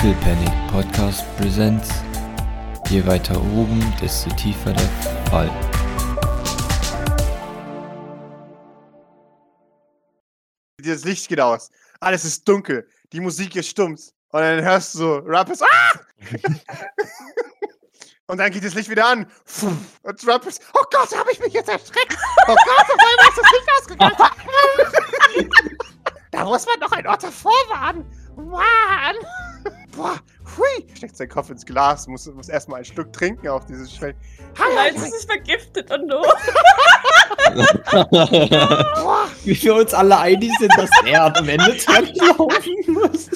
Little Panic Podcast Presents. Je weiter oben, desto tiefer der Fall. Das Licht geht aus. Alles ist dunkel. Die Musik ist stumm. Und dann hörst du so Rappers. Ah! Und dann geht das Licht wieder an. Und Rappers. Oh Gott, habe ich mich jetzt erschreckt. Oh Gott, auf einmal ist das Licht ausgegangen. da muss man noch ein Otter vorwarnen. Mann. Boah, hui. Steckt seinen Kopf ins Glas, muss, muss erstmal einen Schluck trinken auf dieses Schwell. Nein, es ist vergiftet und no. Boah. Wie wir uns alle einig sind, dass er am Ende laufen muss.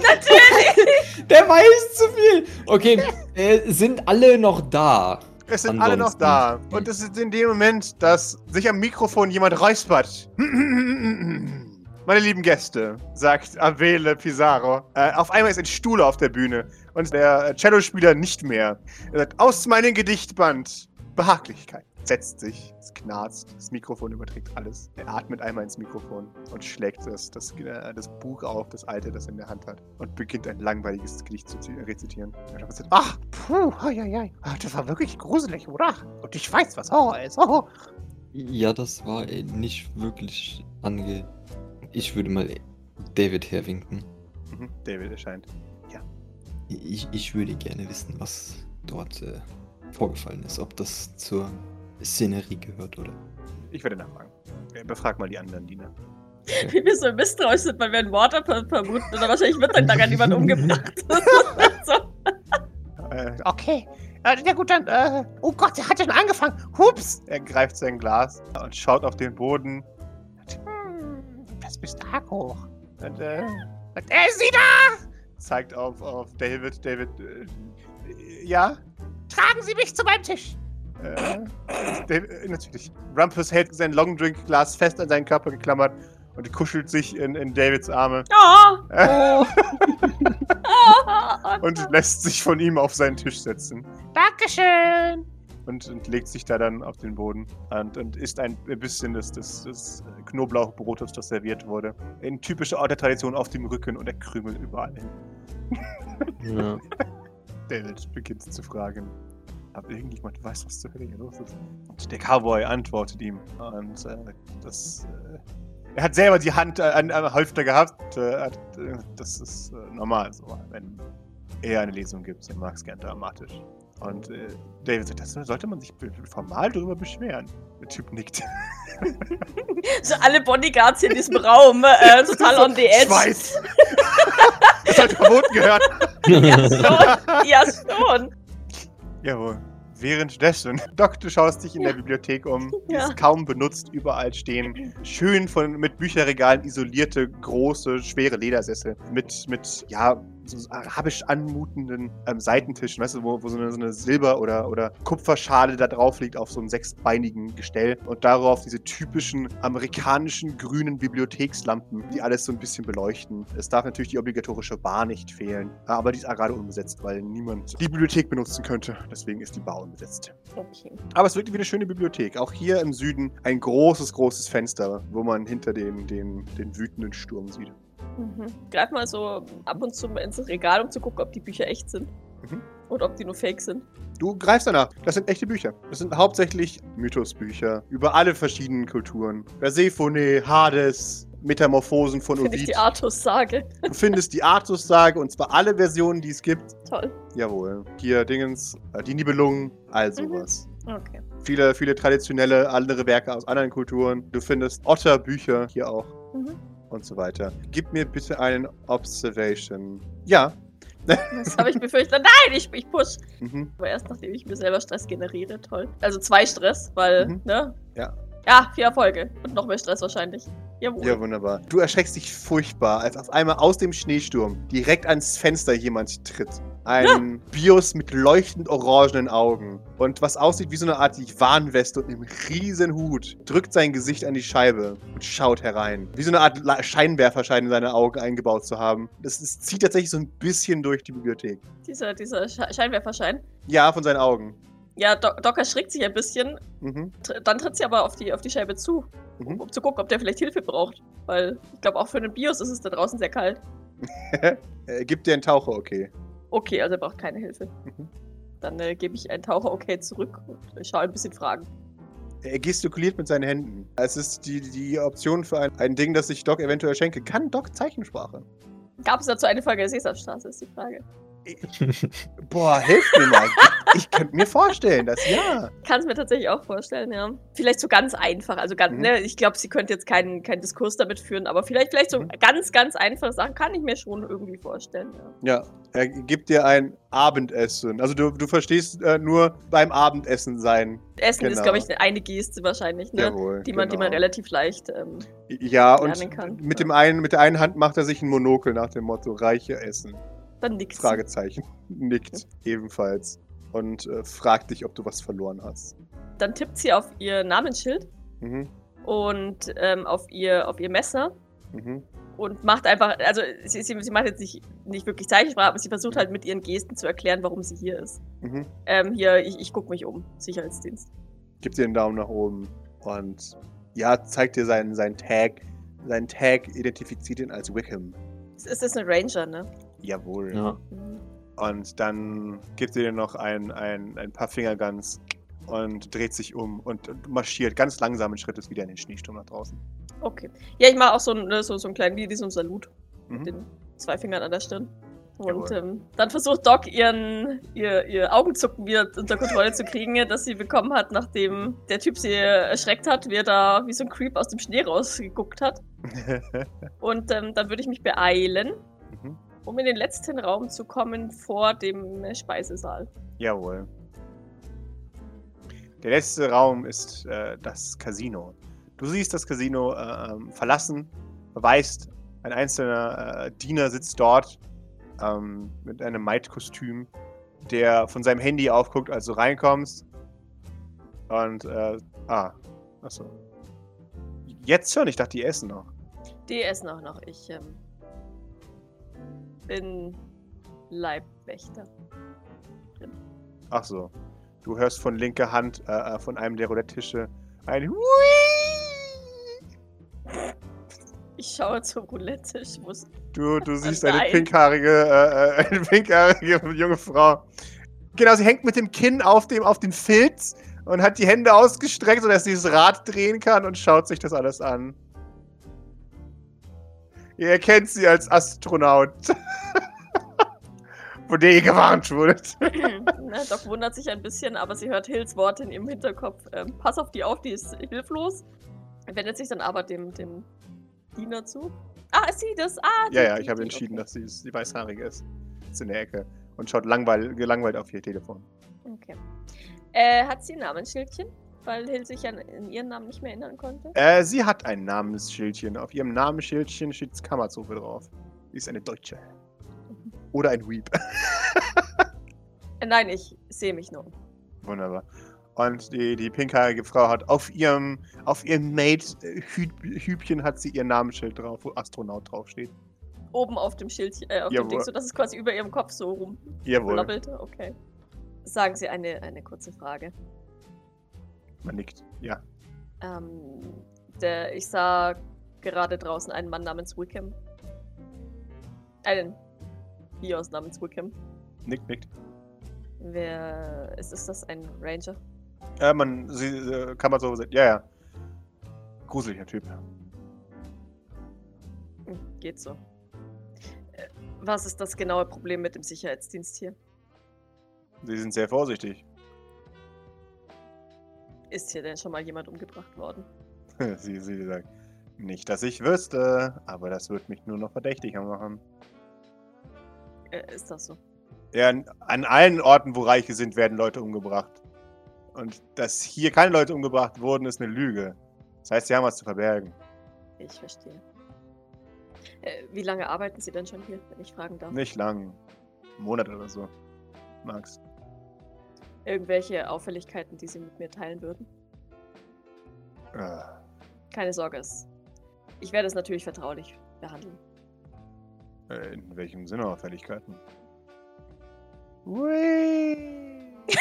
Natürlich! Der weiß zu viel. Okay, äh, sind alle noch da? Es sind alle noch Ansonsten. da. Und es ist in dem Moment, dass sich am Mikrofon jemand räuspert. Meine lieben Gäste, sagt Avele Pizarro. Äh, auf einmal ist ein Stuhl auf der Bühne und der äh, Cellospieler nicht mehr. Er sagt, aus meinem Gedichtband. Behaglichkeit. Setzt sich, es knarzt, das Mikrofon überträgt alles. Er atmet einmal ins Mikrofon und schlägt das, das, äh, das Buch auf, das alte, das er in der Hand hat. Und beginnt ein langweiliges Gedicht zu zi- rezitieren. Er Ach, puh, hei, hei. Ah, das war wirklich gruselig, oder? Und ich weiß, was Horror ist. Oh. Ja, das war äh, nicht wirklich ange. Ich würde mal David herwinken. Mhm, David erscheint. Ich, ich würde gerne wissen, was dort äh, vorgefallen ist. Ob das zur Szenerie gehört oder. Ich werde nachfragen. Äh, Befrag mal die anderen Diener. Wie wir so misstrauisch sind, weil wir einen ver- vermuten. Oder wahrscheinlich wird dann daran jemand umgebracht. so. Äh, okay. Äh, ja gut, dann, äh, oh Gott, der hat ja schon angefangen. Hups! Er greift sein Glas und schaut auf den Boden. Das bist arg hoch. Und, äh, sagt, er ist sie da! Zeigt auf, auf David. David, äh, ja? Tragen Sie mich zu meinem Tisch. Äh, David, äh, natürlich. Rumpus hält sein Longdrink-Glas fest an seinen Körper geklammert und kuschelt sich in, in Davids Arme Oh. äh, Oh. und lässt sich von ihm auf seinen Tisch setzen. Dankeschön! Und, und legt sich da dann auf den Boden und, und isst ein bisschen des, des, des Knoblauchbrotes, das serviert wurde. In typischer Orte-Tradition auf dem Rücken und er krümelt überall hin. Ja. David beginnt zu fragen, ob irgendjemand weiß, was zur Hölle hier los ist. Und der Cowboy antwortet ihm. Und äh, das. Äh, er hat selber die Hand äh, an, am Halfter gehabt. Äh, äh, das ist normal so, wenn er eine Lesung gibt. Er mag es gern dramatisch. Und äh, David sagt, das sollte man sich formal darüber beschweren. Der Typ nickt. So alle Bodyguards hier in diesem Raum, äh, total on the edge. Schweiß! das hat verboten gehört. Ja, schon. Ja, schon. Jawohl. Währenddessen, Doc, du schaust dich in der Bibliothek um. Die Ja. ist kaum benutzt. Überall stehen schön von, mit Bücherregalen isolierte, große, schwere Ledersessel. Mit, mit ja, so arabisch anmutenden ähm, Seitentischen, weißt du, wo, wo so eine, so eine Silber- oder, oder Kupferschale da drauf liegt auf so einem sechsbeinigen Gestell. Und darauf diese typischen amerikanischen grünen Bibliothekslampen, die alles so ein bisschen beleuchten. Es darf natürlich die obligatorische Bar nicht fehlen. Aber die ist gerade unbesetzt, weil niemand die Bibliothek benutzen könnte. Deswegen ist die Bar unbesetzt. Okay. Aber es wirkt wie eine schöne Bibliothek. Auch hier im Süden ein großes, großes Fenster, wo man hinter den, den, den wütenden Sturm sieht. Mhm. Greif mal so ab und zu mal ins Regal, um zu gucken, ob die Bücher echt sind. Mhm. Oder ob die nur fake sind. Du greifst danach. Das sind echte Bücher. Das sind hauptsächlich Mythosbücher über alle verschiedenen Kulturen. Persephone, Hades, Metamorphosen von Finde ich Ovid. die Artus-Sage. Du findest die Artus-Sage und zwar alle Versionen, die es gibt. Toll. Jawohl. Hier Dingens, äh, die Nibelungen, all Mhm. sowas. Okay. Viele, viele traditionelle andere Werke aus anderen Kulturen. Du findest Otter-Bücher hier auch Mhm. Und so weiter. Gib mir bitte einen Observation. Ja. Das habe ich befürchtet. Nein, ich, ich push. Mhm. Aber erst nachdem ich mir selber Stress generiere. Toll. Also zwei Stress, weil, Mhm. ne? Ja. Ja, vier Erfolge. Und noch mehr Stress wahrscheinlich. Jawohl. Ja, wunderbar. Du erschreckst dich furchtbar, als auf einmal aus dem Schneesturm direkt ans Fenster jemand tritt. Ein Bios mit leuchtend orangenen Augen. Und was aussieht wie so eine Art Warnweste und einem riesen Hut, drückt sein Gesicht an die Scheibe und schaut herein. Wie so eine Art La- Scheinwerfer scheint in seine Augen eingebaut zu haben. Das, das zieht tatsächlich so ein bisschen durch die Bibliothek. Dieser, dieser Sche- Scheinwerferschein. Ja, von seinen Augen. Ja, Doc, Doc erschrickt sich ein bisschen. Mhm. Dann tritt sie aber auf die, auf die Scheibe zu, um, Mhm. um zu gucken, ob der vielleicht Hilfe braucht. Weil ich glaube, auch für einen Bios ist es da draußen sehr kalt. äh, gib dir einen Taucher, okay. Okay, also er braucht keine Hilfe. Mhm. Dann äh, gebe ich einen Taucher okay zurück und schaue ein bisschen Fragen. Er gestikuliert mit seinen Händen. Es ist die, die Option für ein, ein Ding, das ich Doc eventuell schenke. Kann Doc Zeichensprache? Gab es dazu eine Folge der Sesamstraße, ist die Frage. Boah, hilf mir mal. Ich könnte mir vorstellen, dass ja. Kann es mir tatsächlich auch vorstellen, ja. Vielleicht so ganz einfach. Also ganz, Mhm. ne, ich glaube, sie könnte jetzt keinen keinen Diskurs damit führen, aber vielleicht, vielleicht so Mhm. ganz, ganz einfache Sachen kann ich mir schon irgendwie vorstellen, ja. Ja, er gibt dir ein Abendessen. Also du, du verstehst äh, nur beim Abendessen sein. Essen ist, Genau. glaube ich, eine Geste wahrscheinlich, ne? Jawohl. die, man, die man genau. relativ leicht. Ähm, Ja, lernen und kann. mit Ja. dem einen, mit der einen Hand macht er sich ein Monokel nach dem Motto Reiche essen. Dann nix. Fragezeichen. Nickt ebenfalls. Und äh, fragt dich, ob du was verloren hast. Dann tippt sie auf ihr Namensschild Mhm. und ähm, auf, ihr, auf ihr Messer Mhm. und macht einfach, also sie, sie, sie macht jetzt nicht, nicht wirklich Zeichensprache, aber sie versucht halt mit ihren Gesten zu erklären, warum sie hier ist. Mhm. Ähm, hier, ich, ich gucke mich um, Sicherheitsdienst. Gib dir einen Daumen nach oben. Und ja, zeigt dir seinen, seinen Tag. Sein Tag identifiziert ihn als Wickham. Es ist das ein Ranger, ne? Jawohl. Ja. Und dann gibt sie dir noch ein, ein, ein paar Fingerguns und dreht sich um und, und marschiert ganz langsamen Schrittes wieder in den Schneesturm nach draußen. Okay. Ja, ich mache auch so, ein- ne, so, so einen kleinen, wie ein Salut mit Mhm. den zwei Fingern an der Stirn. Und ähm, dann versucht Doc ihren ihr, ihr Augenzucken wieder unter Kontrolle zu kriegen, das sie bekommen hat, nachdem der Typ sie erschreckt hat, wie er da wie so ein Creep aus dem Schnee rausgeguckt hat. Und ähm, dann würde ich mich beeilen. Um in den letzten Raum zu kommen vor dem äh, Speisesaal. Jawohl. Der letzte Raum ist äh, das Casino. Du siehst das Casino äh, verlassen, weißt, ein einzelner äh, Diener sitzt dort ähm, mit einem Maid-Kostüm, der von seinem Handy aufguckt, als du reinkommst. Und, äh, ah, achso. Jetzt schon, ich dachte, die essen noch. Die essen auch noch. Ich ähm, bin Leibwächter. Ach so. Du hörst von linker Hand äh, äh, von einem der Roulette-Tische ein Hui! Ich schaue zur Roulette. Ich muss. Du, du siehst eine pinkhaarige, äh, äh, eine pinkhaarige junge Frau. Genau, sie hängt mit dem Kinn auf dem, auf den Filz und hat die Hände ausgestreckt, sodass sie das Rad drehen kann und schaut sich das alles an. Ihr erkennt sie als Astronaut. Von der ihr gewarnt wurdet. Na, Doc wundert sich ein bisschen, aber sie hört Hills Worte in ihrem Hinterkopf. Ähm, pass auf die auf, die ist hilflos. Wendet sich dann aber dem, dem Diener zu. Ah, ist sie das? Ah, die, Ja, ja, die, ich habe die, entschieden, okay. dass sie die weißhaarige ist. Ist in der Ecke und schaut langweil, gelangweilt auf ihr Telefon. Okay. Äh, hat sie ein Namensschildchen? Weil Hill sich an in ihren Namen nicht mehr erinnern konnte. Äh, sie hat ein Namensschildchen. Auf ihrem Namensschildchen steht Kammerzofe drauf. Sie ist eine Deutsche. Oder ein Weep. Äh, nein, ich sehe mich nur. Wunderbar. Und die, die pinkhaarige Frau hat auf ihrem, auf ihrem Mate-Hübchen hat sie ihr Namensschild drauf, wo Astronaut draufsteht. Oben auf dem Schildchen, äh, auf dem Jawohl. Ding, so dass es quasi über ihrem Kopf so Jawohl. rumblabbelt. Okay. Sagen Sie eine, eine kurze Frage. Man nickt. Ja. Ähm, der, ich sah gerade draußen einen Mann namens Wickham. Einen Bios namens Wickham. Nickt, nickt. Wer ist, ist das ein Ranger? Äh, man, sie, äh, Kammerzofe sagt, ja, ja. Gruseliger Typ. Geht so. Äh, Was ist das genaue Problem mit dem Sicherheitsdienst hier? Sie sind sehr vorsichtig. Ist hier denn schon mal jemand umgebracht worden? sie, sie sagt, nicht, dass ich wüsste, aber das wird mich nur noch verdächtiger machen. Äh, ist das so? Ja, an- an allen Orten, wo Reiche sind, werden Leute umgebracht. Und dass hier keine Leute umgebracht wurden, ist eine Lüge. Das heißt, sie haben was zu verbergen. Ich verstehe. Äh, wie lange arbeiten Sie denn schon hier, wenn ich fragen darf? Nicht lang. Einen Monat oder so. Max. Irgendwelche Auffälligkeiten, die Sie mit mir teilen würden? Äh, Keine Sorge, ich werde es natürlich vertraulich behandeln. äh, in welchem Sinne Auffälligkeiten? Ui.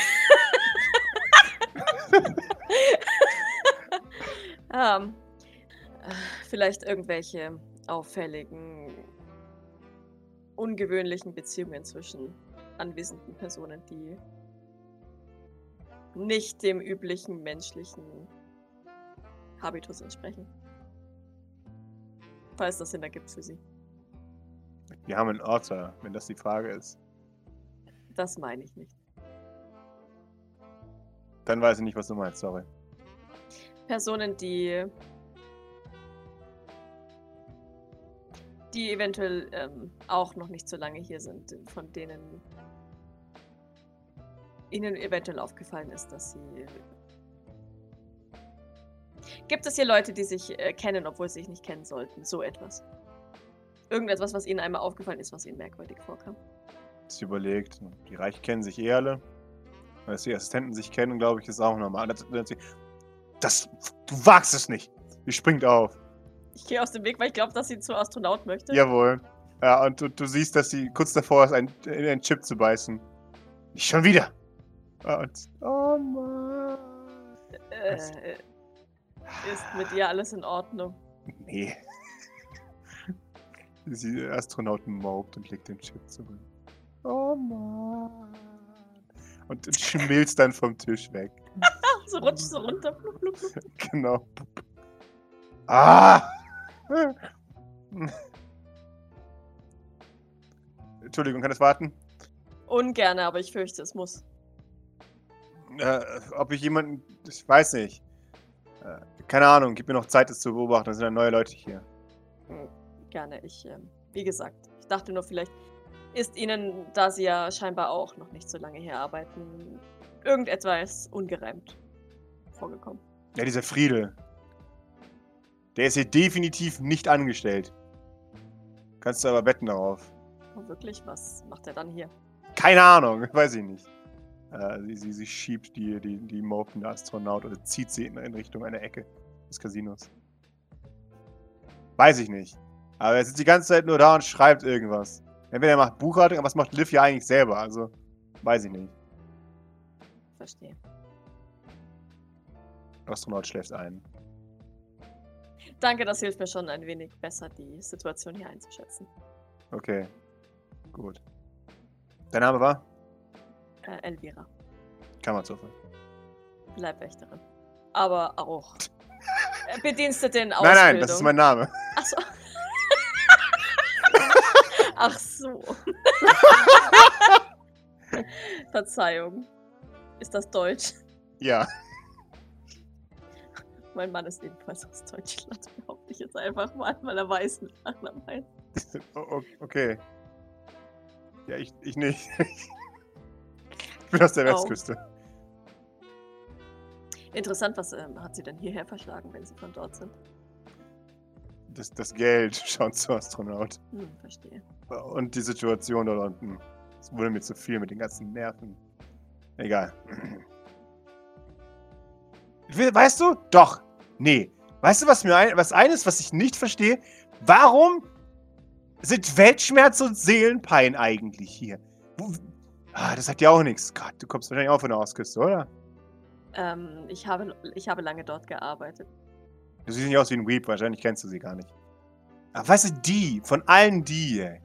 Ähm, äh, vielleicht irgendwelche auffälligen ungewöhnlichen Beziehungen zwischen anwesenden Personen, die nicht dem üblichen menschlichen Habitus entsprechen. Falls das Sinn ergibt für sie. Wir haben einen Otter, wenn das die Frage ist. Das meine ich nicht. Dann weiß ich nicht, was du meinst, sorry. Personen, die. die eventuell ähm, auch noch nicht so lange hier sind, von denen ihnen eventuell aufgefallen ist, dass sie. Gibt es hier Leute, die sich äh, kennen, obwohl sie sich nicht kennen sollten? So etwas. Irgendetwas, was ihnen einmal aufgefallen ist, was ihnen merkwürdig vorkam. Sie überlegt, die Reich kennen sich eh alle. Dass die Assistenten sich kennen, glaube ich, ist auch normal. Das, das, das, du wagst es nicht. Sie springt auf. Ich gehe aus dem Weg, weil ich glaube, dass sie zu Astronaut möchte. Jawohl. Ja, und du, du siehst, dass sie kurz davor ist, einen, in einen Chip zu beißen. Nicht schon wieder. Und, oh Mann. Äh, ist mit ihr alles in Ordnung? Nee. Sie Astronauten maubt und legt den Chip zurück. Oh Mann. Und, und schmilzt dann vom Tisch weg. so rutscht so runter. Blub, blub, blub. Genau. Ah! Entschuldigung, kann das warten? Ungerne, aber ich fürchte, es muss. Äh, ob ich jemanden. Ich weiß nicht. Äh, keine Ahnung, gib mir noch Zeit, das zu beobachten. Da sind ja neue Leute hier. Hm, Gerne. Ich, ähm, wie gesagt, ich dachte nur, vielleicht ist Ihnen, da Sie ja scheinbar auch noch nicht so lange hier arbeiten, irgendetwas ungereimt vorgekommen. Ja, dieser Friedel. Der ist hier definitiv nicht angestellt. Kannst du aber wetten darauf. Oh, wirklich? Was macht er dann hier? Keine Ahnung, weiß ich nicht. Äh, sie, sie, sie schiebt die, die, die mopende Astronaut oder zieht sie in, in Richtung einer Ecke des Casinos. Weiß ich nicht. Aber er sitzt die ganze Zeit nur da und schreibt irgendwas. Entweder er macht Buchhaltung, aber was macht Liv ja eigentlich selber? Also, weiß ich nicht. Verstehe. Astronaut schläft ein. Danke, das hilft mir schon ein wenig besser, die Situation hier einzuschätzen. Okay. Gut. Dein Name war? Äh, Elvira, Kammerzofe. Leibwächterin. Aber auch Bedienstete in Ausbildung. Nein, nein, das ist mein Name. Ach so. Ach so. Verzeihung. Ist das Deutsch? Ja. Mein Mann ist ebenfalls aus Deutschland, behaupte ich jetzt einfach mal, weil er weiß mit Nachnamen heißt. Okay. Ja, ich, ich nicht. Ich bin aus der. Westküste. Interessant, was ähm, hat sie denn hierher verschlagen, wenn sie von dort sind? Das, das Geld schaut zu Astronaut. Hm, verstehe. Und die Situation dort unten. Es wurde mir zu viel mit den ganzen Nerven. Egal. We- Weißt du? Doch. Nee. Weißt du, was mir ein, was eines, was ich nicht verstehe? Warum sind Weltschmerz und Seelenpein eigentlich hier? Ah, das sagt ja auch nichts. Gott, du kommst wahrscheinlich auch von der Ostküste, oder? Ähm, ich, habe, ich habe lange dort gearbeitet. Du siehst nicht aus wie ein Weep, wahrscheinlich kennst du sie gar nicht. Aber weißt du, die, von allen die, ey.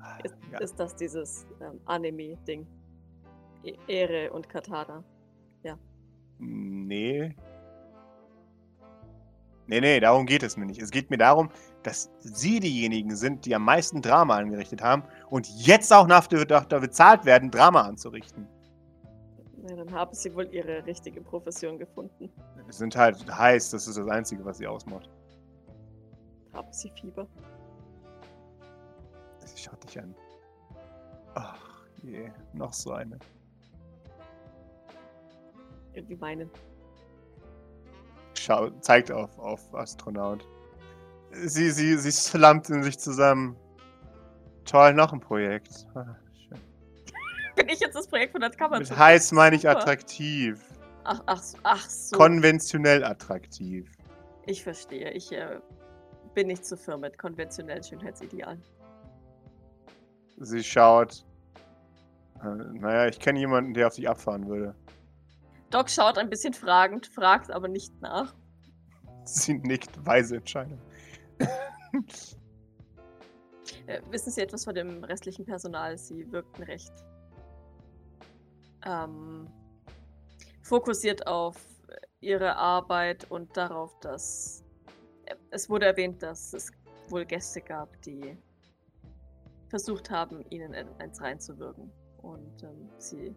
Ah, Ist, ja. ist das dieses ähm, Anime-Ding? E Ehre und Katana. Nee. Nee, nee, darum geht es mir nicht. Es geht mir darum, dass sie diejenigen sind, die am meisten Drama angerichtet haben und jetzt auch nach dafür bezahlt werden, Drama anzurichten. Na, dann haben sie wohl ihre richtige Profession gefunden. Es sind halt heiß, das ist das Einzige, was sie ausmacht. Haben sie Fieber. Sie schaut dich an. Ach je, noch so eine. Irgendwie meinen. Schau, zeigt auf, auf Astronaut. Sie, sie, sie slumpt in sich zusammen. Toll, noch ein Projekt. Ah. Bin ich jetzt das Projekt von der Kammer? Mit heiß meine ich Super. attraktiv. Ach, ach, ach so. Konventionell attraktiv. ich verstehe. Ich äh, bin nicht zu firm mit konventionellen Schönheitsidealen. Sie schaut. Äh, naja, ich kenne jemanden, der auf dich abfahren würde. Doc schaut ein bisschen fragend, fragt aber nicht nach. Sie nickt, weise Entscheidung. Äh, wissen Sie etwas von dem restlichen Personal? Sie wirkten recht ähm, fokussiert auf ihre Arbeit und darauf, dass äh, es wurde erwähnt, dass es wohl Gäste gab, die versucht haben, ihnen eins reinzuwirken und ähm, sie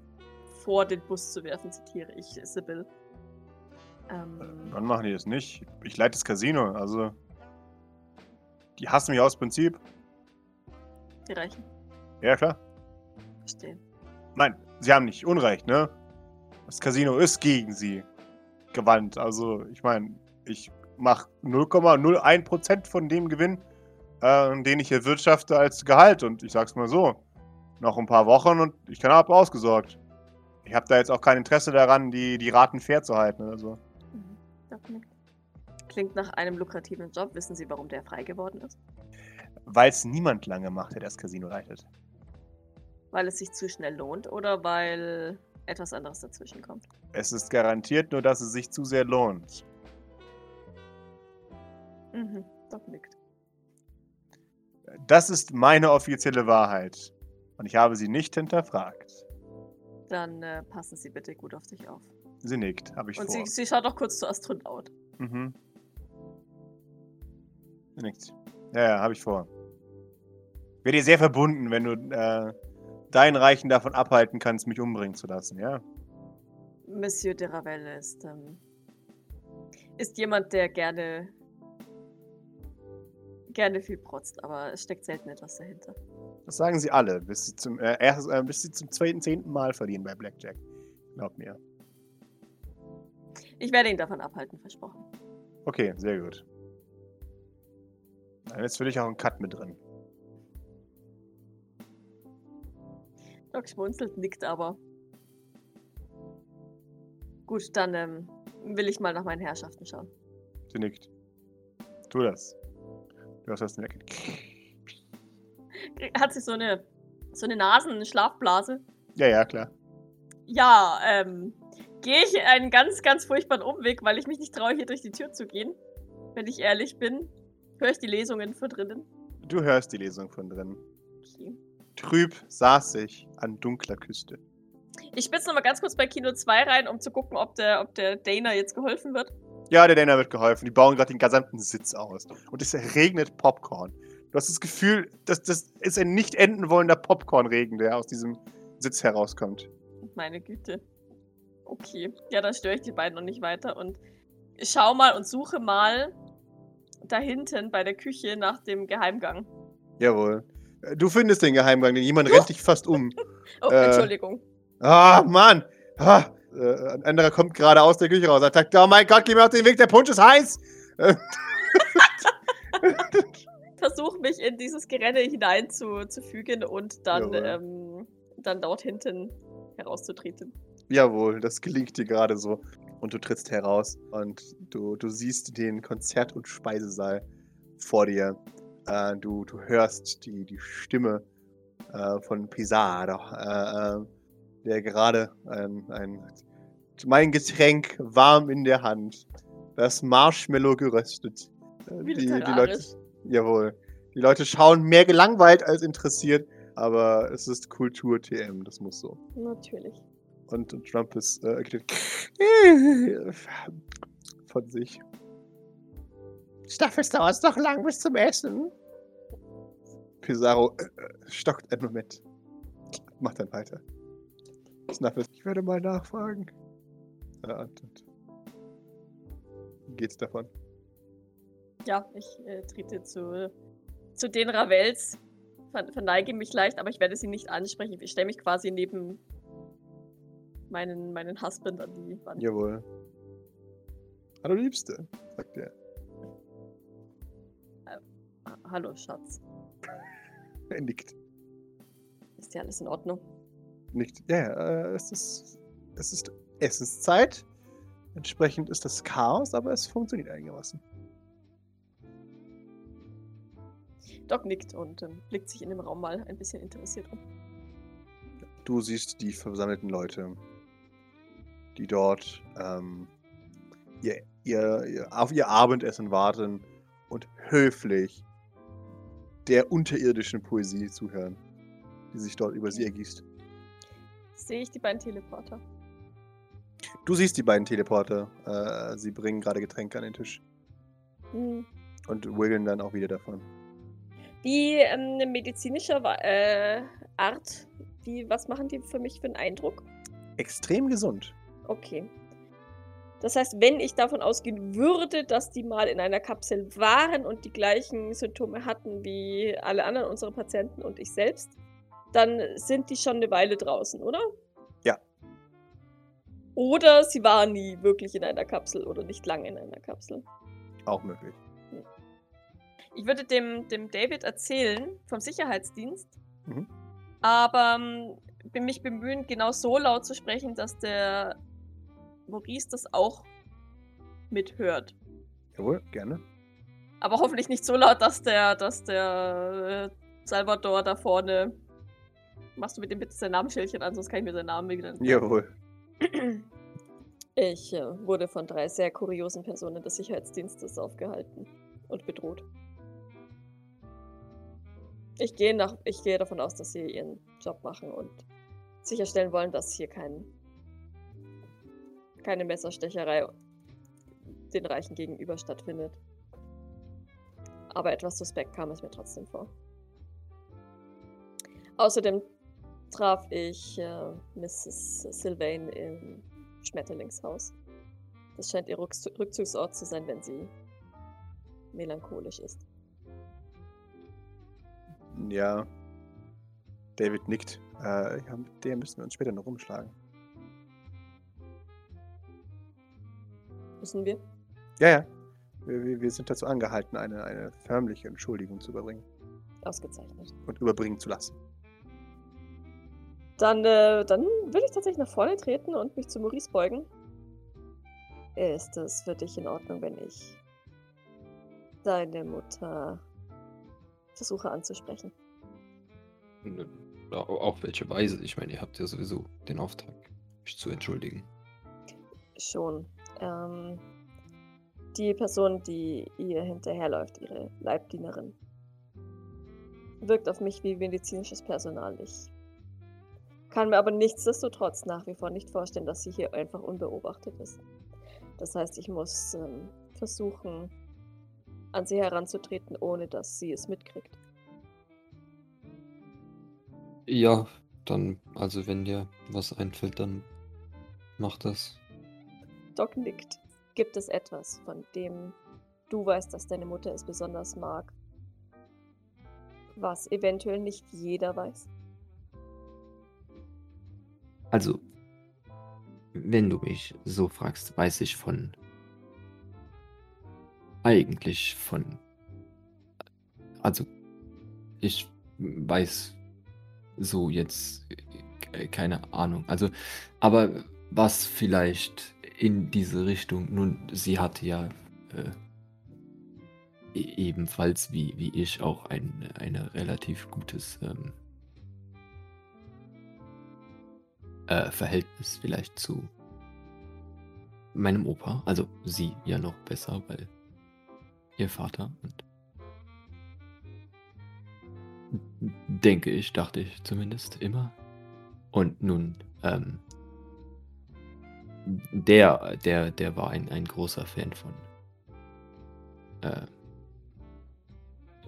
vor den Bus zu werfen, zitiere ich Sibyl. Ähm, Wann machen die das nicht? Ich leite das Casino, also die hassen mich aus Prinzip. Die Reichen. Ja, klar. Verstehe. Nein, sie haben nicht Unrecht, ne? Das Casino ist gegen sie gewandt. Also, ich meine, ich mache 0,01% von dem Gewinn, äh, den ich erwirtschafte als Gehalt. Und ich sag's mal so, noch ein paar Wochen und ich kann ab ausgesorgt. Ich habe da jetzt auch kein Interesse daran, die, die Raten fair zu halten. Also. Mhm, Klingt nach einem lukrativen Job. Wissen Sie, warum der frei geworden ist? Weil es niemand lange macht, der das Casino leitet. Weil es sich zu schnell lohnt oder weil etwas anderes dazwischen kommt? Es ist garantiert nur, dass es sich zu sehr lohnt. Mhm, Doc nickt. Das ist meine offizielle Wahrheit. Und ich habe sie nicht hinterfragt. Dann äh, passen Sie bitte gut auf sich auf. Sie nickt, habe ich Und vor. sie, sie schaut auch kurz zu Astronaut. Mhm. Nickt. Ja, ja, habe ich vor. Wäre dir sehr verbunden, wenn du äh, deinen Reichen davon abhalten kannst, mich umbringen zu lassen, ja? Monsieur de Ravelle ist, ähm, ist jemand, der gerne gerne viel protzt, aber es steckt selten etwas dahinter. Das sagen sie alle, bis sie zum, äh, erst, äh, bis sie zum zweiten, zehnten Mal verdienen bei Blackjack. Glaub mir. Ich werde ihn davon abhalten, versprochen. Okay, sehr gut. Ist für dich auch ein Cut mit drin. Doc schmunzelt, nickt aber. Gut, dann ähm, will ich mal nach meinen Herrschaften schauen. Sie nickt. Tu das. Du hast das nicht Hat sie so eine, so eine Nasen-Schlafblase? Ja, ja, klar. Ja, ähm, gehe ich einen ganz, ganz furchtbaren Umweg, weil ich mich nicht traue, hier durch die Tür zu gehen. Wenn ich ehrlich bin, höre ich die Lesungen von drinnen. Du hörst die Lesung von drinnen. Okay. Trüb saß sich an dunkler Küste. Ich spitze nochmal ganz kurz bei Kino 2 rein, um zu gucken, ob der, ob der Dana jetzt geholfen wird. Ja, der Dana wird geholfen. Die bauen gerade den gesamten Sitz aus. Und es regnet Popcorn. Du hast das Gefühl, dass das ist ein nicht enden wollender Popcornregen, der aus diesem Sitz herauskommt. Meine Güte. Okay. Ja, dann störe ich die beiden noch nicht weiter und schau mal und suche mal da hinten bei der Küche nach dem Geheimgang. Jawohl. Du findest den Geheimgang, denn jemand rennt dich fast um. Oh, äh, Entschuldigung. Ah, Mann! Ah, äh, ein anderer kommt gerade aus der Küche raus. Er sagt, oh mein Gott, geh mir auf den Weg, der Punsch ist heiß! Versuch mich in dieses Gerenne hineinzufügen und dann, ähm, dann dort hinten herauszutreten. Jawohl, das gelingt dir gerade so. Und du trittst heraus und du, du siehst den Konzert- und Speisesaal vor dir. Äh, du, du hörst die, die Stimme äh, von Pizarro, äh, äh, der gerade ein, ein, mein Getränk warm in der Hand, das Marshmallow geröstet. Äh, die, die Leute, jawohl. Die Leute schauen mehr gelangweilt als interessiert, aber es ist Kultur-TM, das muss so. Natürlich. Und, und Trump ist äh, von sich. Staffel dauert doch lang bis zum Essen. Pizarro äh, stockt einen Moment. Macht dann weiter. Snuffles, ich werde mal nachfragen. Und, und. Geht's davon? Ja, ich äh, trete zu, zu den Ravels, verneige mich leicht, aber ich werde sie nicht ansprechen. Ich stelle mich quasi neben meinen, meinen Husband an die Wand. Jawohl. Hallo Liebste, sagt er. Äh, hallo Schatz. er nickt. Ist ja alles in Ordnung? Nickt. Ja, äh, es ist. Es ist Essenszeit. Entsprechend ist das Chaos, aber es funktioniert einigermaßen. Doc nickt und ähm, blickt sich in dem Raum mal ein bisschen interessiert um. Du siehst die versammelten Leute, die dort ähm, ihr, ihr, ihr, auf ihr Abendessen warten und höflich der unterirdischen Poesie zuhören, die sich dort über sie ergießt. Sehe ich die beiden Teleporter. Du siehst die beiden Teleporter. Äh, sie bringen gerade Getränke an den Tisch Hm. und wiggeln dann auch wieder davon. Wie ähm, eine medizinische äh, Art, wie, was machen die für mich für einen Eindruck? Extrem gesund. Okay. Das heißt, wenn ich davon ausgehen würde, dass die mal in einer Kapsel waren und die gleichen Symptome hatten wie alle anderen unserer Patienten und ich selbst, dann sind die schon eine Weile draußen, oder? Ja. Oder sie waren nie wirklich in einer Kapsel oder nicht lange in einer Kapsel. Auch möglich. Ich würde dem, dem David erzählen vom Sicherheitsdienst, Mhm. aber ähm, bin mich bemühen, genau so laut zu sprechen, dass der Maurice das auch mithört. Jawohl, gerne. Aber hoffentlich nicht so laut, dass der, dass der äh, Salvador da vorne. Machst du mit dem bitte sein Namensschildchen an, sonst kann ich mir seinen Namen wieder nicht Jawohl. Ich äh, wurde von drei sehr kuriosen Personen des Sicherheitsdienstes aufgehalten und bedroht. Ich gehe, nach, ich gehe davon aus, dass sie ihren Job machen und sicherstellen wollen, dass hier kein, keine Messerstecherei den Reichen gegenüber stattfindet. Aber etwas suspekt kam es mir trotzdem vor. Außerdem traf ich äh, Mrs. Sylvain im Schmetterlingshaus. Das scheint ihr Rückz Rückzugsort zu sein, wenn sie melancholisch ist. Ja. David nickt. Äh, mit der müssen wir uns später noch rumschlagen. Müssen wir? Ja, ja. Wir, wir, sind dazu angehalten, eine, eine förmliche Entschuldigung zu überbringen Ausgezeichnet. und überbringen zu lassen. Dann, äh, dann will ich tatsächlich nach vorne treten und mich zu Maurice beugen. Ist es für dich in Ordnung, wenn ich deine Mutter versuche anzusprechen? Ja, auf welche Weise? Ich meine, ihr habt ja sowieso den Auftrag, mich zu entschuldigen. Schon. Ähm, die Person, die ihr hinterherläuft, ihre Leibdienerin, wirkt auf mich wie medizinisches Personal. Ich kann mir aber nichtsdestotrotz nach wie vor nicht vorstellen, dass sie hier einfach unbeobachtet ist. Das heißt, ich muss ähm, versuchen, an sie heranzutreten, ohne dass sie es mitkriegt. Ja, dann, also wenn dir was einfällt, dann mach das. Doc nickt. Gibt es etwas, von dem du weißt, dass deine Mutter es besonders mag, was eventuell nicht jeder weiß? Also, wenn du mich so fragst, weiß ich von. Eigentlich von. Also, ich weiß so jetzt äh, keine Ahnung. Also, aber was vielleicht in diese Richtung, nun, sie hatte ja äh, e- ebenfalls wie, wie ich auch ein eine relativ gutes ähm, äh, Verhältnis vielleicht zu meinem Opa. Also sie ja noch besser, weil ihr Vater und denke ich, dachte ich zumindest immer. Und nun, ähm, der, der, der war ein, ein großer Fan von äh,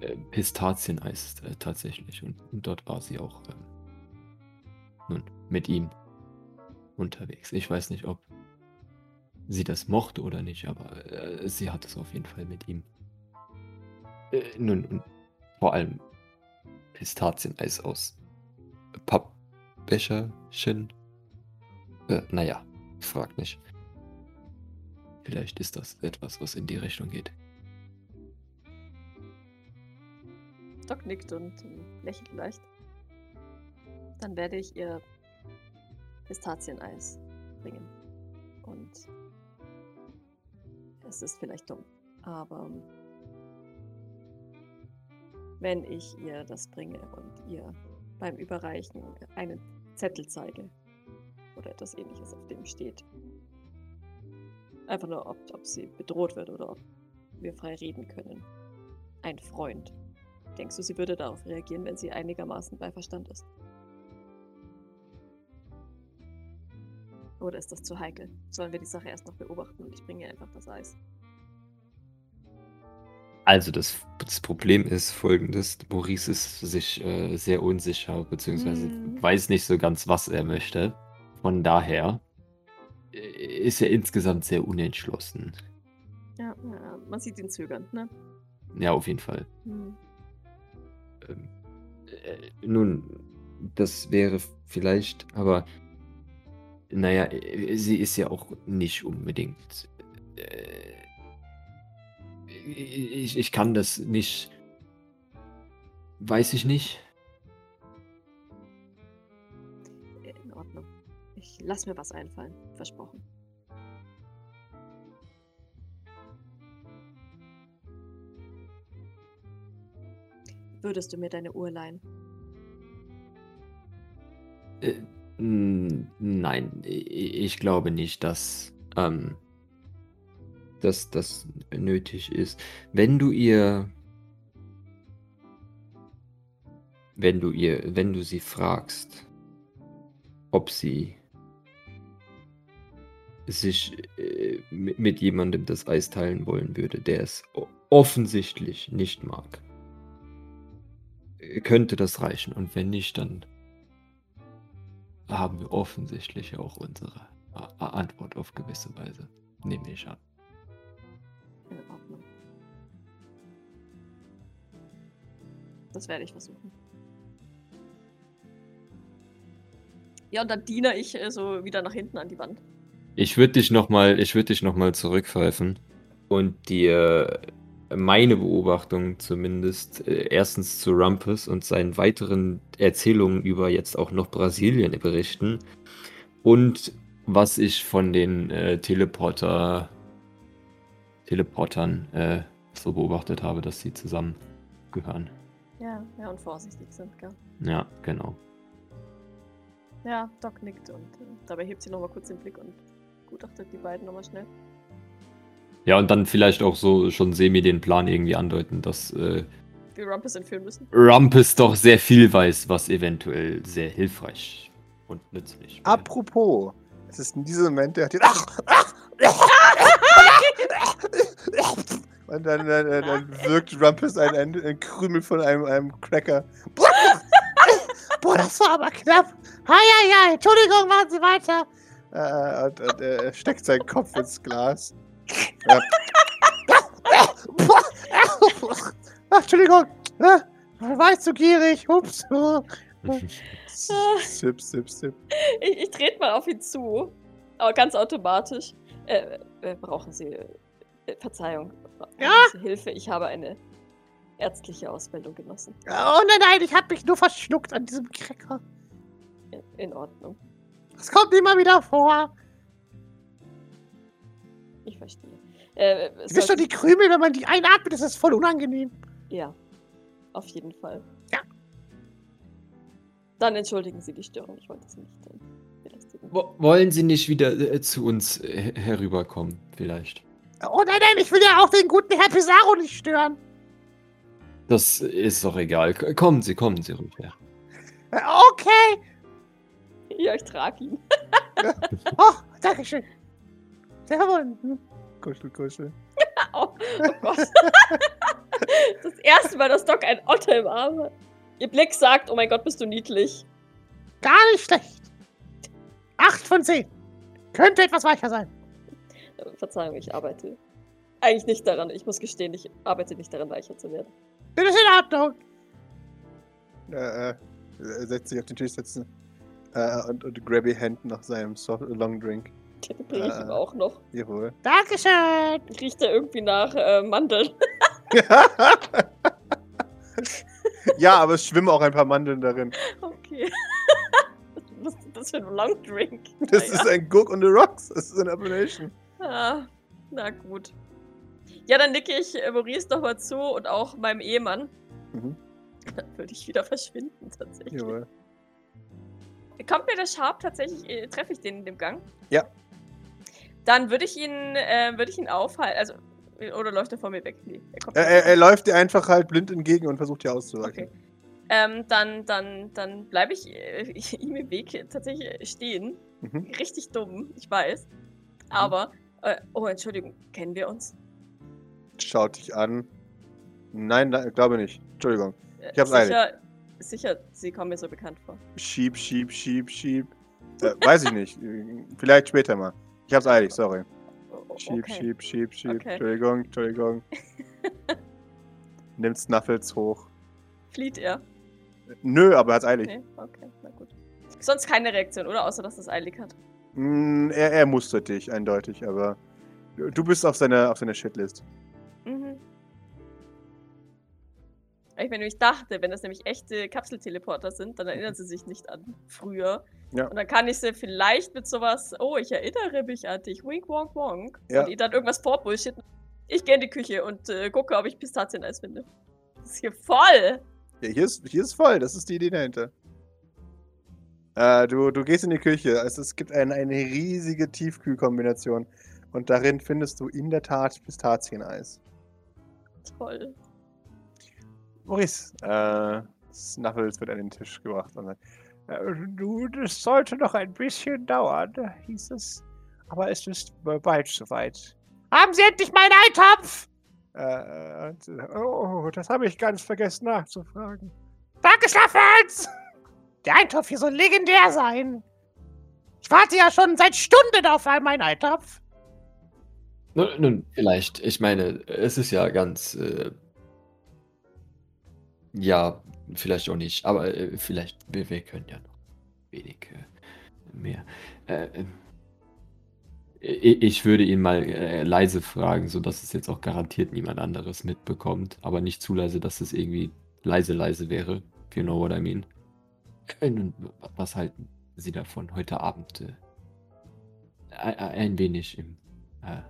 äh, Pistazieneis äh, tatsächlich. Und, und dort war sie auch ähm, nun mit ihm unterwegs. Ich weiß nicht, ob sie das mochte oder nicht, aber äh, sie hat es auf jeden Fall mit ihm. Äh, nun, und vor allem Pistazieneis aus Pappbecherchen. Äh, naja, frag nicht. Vielleicht ist das etwas, was in die Richtung geht. Doc nickt und lächelt leicht. Dann werde ich ihr Pistazieneis bringen. Und es ist vielleicht dumm, aber wenn ich ihr das bringe und ihr beim Überreichen einen Zettel zeige oder etwas ähnliches, auf dem steht, einfach nur, ob, ob sie bedroht wird oder ob wir frei reden können. Ein Freund Denkst du, sie würde darauf reagieren, wenn sie einigermaßen bei Verstand ist? Oder ist das zu heikel? Sollen wir die Sache erst noch beobachten und ich bringe ihr einfach das Eis? Also das, das Problem ist folgendes. Maurice ist sich äh, sehr unsicher, beziehungsweise Mhm. weiß nicht so ganz, was er möchte. Von daher äh, ist er insgesamt sehr unentschlossen. Ja, ja, man sieht ihn zögern, ne? Ja, auf jeden Fall. Hm. Ähm, äh, nun, das wäre vielleicht, aber naja, äh, sie ist ja auch nicht unbedingt. Äh, ich, ich kann das nicht. Weiß ich nicht. Lass mir was einfallen. Versprochen. Würdest du mir deine Uhr leihen? Äh, nein, ich glaube nicht, dass, ähm, dass das nötig ist. Wenn du ihr, wenn du ihr, wenn du sie fragst, ob sie sich äh, mit, jemandem das Eis teilen wollen würde, der es offensichtlich nicht mag, äh, könnte das reichen. Und wenn nicht, dann haben wir offensichtlich auch unsere A Antwort auf gewisse Weise. Nehme ich an. Das werde ich versuchen. Ja, und dann diene ich äh, so wieder nach hinten an die Wand. Ich würde dich nochmal, ich würde dich zurückpfeifen und dir meine Beobachtung zumindest äh, erstens zu Rumpus und seinen weiteren Erzählungen über jetzt auch noch Brasilien berichten und was ich von den äh, Teleporter Teleportern äh, so beobachtet habe, dass sie zusammen gehören. Ja, ja, und vorsichtig sind, gell? Ja, genau. Ja, Doc nickt und äh, dabei hebt sie nochmal kurz den Blick und gutachtet die beiden nochmal schnell. Ja, und dann vielleicht auch so schon semi den Plan irgendwie andeuten, dass äh, Wir Rumpus entführen müssen. Rumpus doch sehr viel weiß, was eventuell sehr hilfreich und nützlich wäre. Apropos, es ist in diesem Moment, der hat den. Und dann, dann, dann, dann wirkt Rumpus ein, ein, ein Krümel von einem, einem Cracker. Boah, das war aber knapp. Hi, hi, hi. Entschuldigung, machen Sie weiter. Äh, und, und er steckt seinen Kopf ins Glas. Ja. Ach, Entschuldigung. Äh, War ich zu gierig. Ups. Sip, sip, sip. Ich, ich trete mal auf ihn zu, aber ganz automatisch. Äh, äh, brauchen Sie äh, Verzeihung? Brauchen Ja? Sie Hilfe? Ich habe eine ärztliche Ausbildung genossen. Oh nein, nein, ich habe mich nur verschluckt an diesem Cracker. In, in Ordnung. Das kommt immer wieder vor. Ich verstehe. Äh, Du wisst sollte- doch, die Krümel, wenn man die einatmet, ist das voll unangenehm. Ja, auf jeden Fall. Ja. Dann entschuldigen Sie die Störung. Ich wollte es nicht äh, belästigen. Wo- Wollen Sie nicht wieder äh, zu uns äh, herüberkommen, vielleicht? Oh nein, nein, ich will ja auch den guten Herr Pizarro nicht stören. Das ist doch egal. K- Kommen Sie, kommen Sie rüber. Äh, Okay. Ja, ich trage ihn. Oh, danke schön. Sehr wohl. Kuschel, kuschel. Oh, oh Gott. das erste Mal, dass Doc ein Otter im Arm hat. Ihr Blick sagt, oh mein Gott, bist du niedlich. Gar nicht schlecht. Acht von zehn. Könnte etwas weicher sein. Verzeihung, ich arbeite eigentlich nicht daran. Ich muss gestehen, ich arbeite nicht daran, weicher zu werden. Das ist in Ordnung. Äh, äh, er setzt sich auf den Tisch setzen. Äh, und, und Grabby Hand nach seinem Soft Long Drink. Den bringe ich ihm Äh. auch noch. Jawohl. Dankeschön. Riecht er irgendwie nach äh, Mandeln. ja, aber es schwimmen auch ein paar Mandeln darin. Okay. Was ist das für ein Long Drink? Das Naja. ist ein Gook on the Rocks. Das ist eine Abomination. Ah, na gut. Ja, dann nicke ich äh, Maurice nochmal zu und auch meinem Ehemann. Mhm. Dann würde ich wieder verschwinden, tatsächlich. Jawohl. Kommt mir der Sharp tatsächlich, äh, treffe ich den in dem Gang? Ja. Dann würde ich ihn, äh, würde ich ihn aufhalten, also Oder läuft er vor mir weg? Nee, er kommt Er, er, er läuft dir einfach halt blind entgegen und versucht dir auszuweichen. Okay. Ähm, dann dann, dann bleibe ich äh, ihm im Weg tatsächlich stehen. Mhm. Richtig dumm, ich weiß. Aber, äh, oh, Entschuldigung, kennen wir uns? Schaut dich an. Nein, da, glaube nicht. Entschuldigung. Äh, Ich hab's sicher, sicher, sie kommen mir so bekannt vor. Schieb, schieb, schieb, schieb. Äh, weiß ich nicht. Vielleicht später mal. Ich hab's eilig, sorry. O- o- Schieb, okay. schieb, schieb, schieb. Okay. Entschuldigung, Entschuldigung. Nimmt Snuffles hoch. Flieht er? Nö, aber er hat's eilig. Nee, okay, na gut. Sonst keine Reaktion, oder? Außer, dass das eilig hat. Mm, er, er mustert dich eindeutig, aber du bist auf seiner auf seiner Shitlist. Ich mir nämlich dachte, wenn das nämlich echte Kapselteleporter sind, dann erinnern sie sich nicht an früher. Ja. Und dann kann ich sie vielleicht mit sowas, oh, ich erinnere mich an dich, wink, wonk, wonk. Ja. Und ihnen dann irgendwas vorbullshitten. Ich gehe in die Küche und äh, gucke, ob ich Pistazieneis finde. Das ist hier voll! Ja, hier ist, hier ist voll, das ist die Idee dahinter. Äh, du, du gehst in die Küche. Also es gibt eine, eine riesige Tiefkühlkombination. Und darin findest du in der Tat Pistazieneis. Toll. Maurice, äh, Snuffles wird an den Tisch gebracht. Und sagt, äh, du, das sollte noch ein bisschen dauern, hieß es. Aber es ist bald soweit. Haben Sie endlich meinen Eintopf? Äh, und, äh, oh, das habe ich ganz vergessen nachzufragen. Danke, Snuffles! Der Eintopf hier soll legendär sein. Ich warte ja schon seit Stunden auf meinen Eintopf. Nun, nun, vielleicht. Ich meine, es ist ja ganz. Äh, ja, vielleicht auch nicht. Aber äh, vielleicht, wir, wir können ja noch wenig äh, mehr. Äh, ähm, ich, würde ihn mal äh, leise fragen, sodass es jetzt auch garantiert niemand anderes mitbekommt. Aber nicht zu leise, dass es irgendwie leise, leise wäre. If you know what I mean. Äh, was halten Sie davon, heute Abend äh, ein, wenig im. Äh,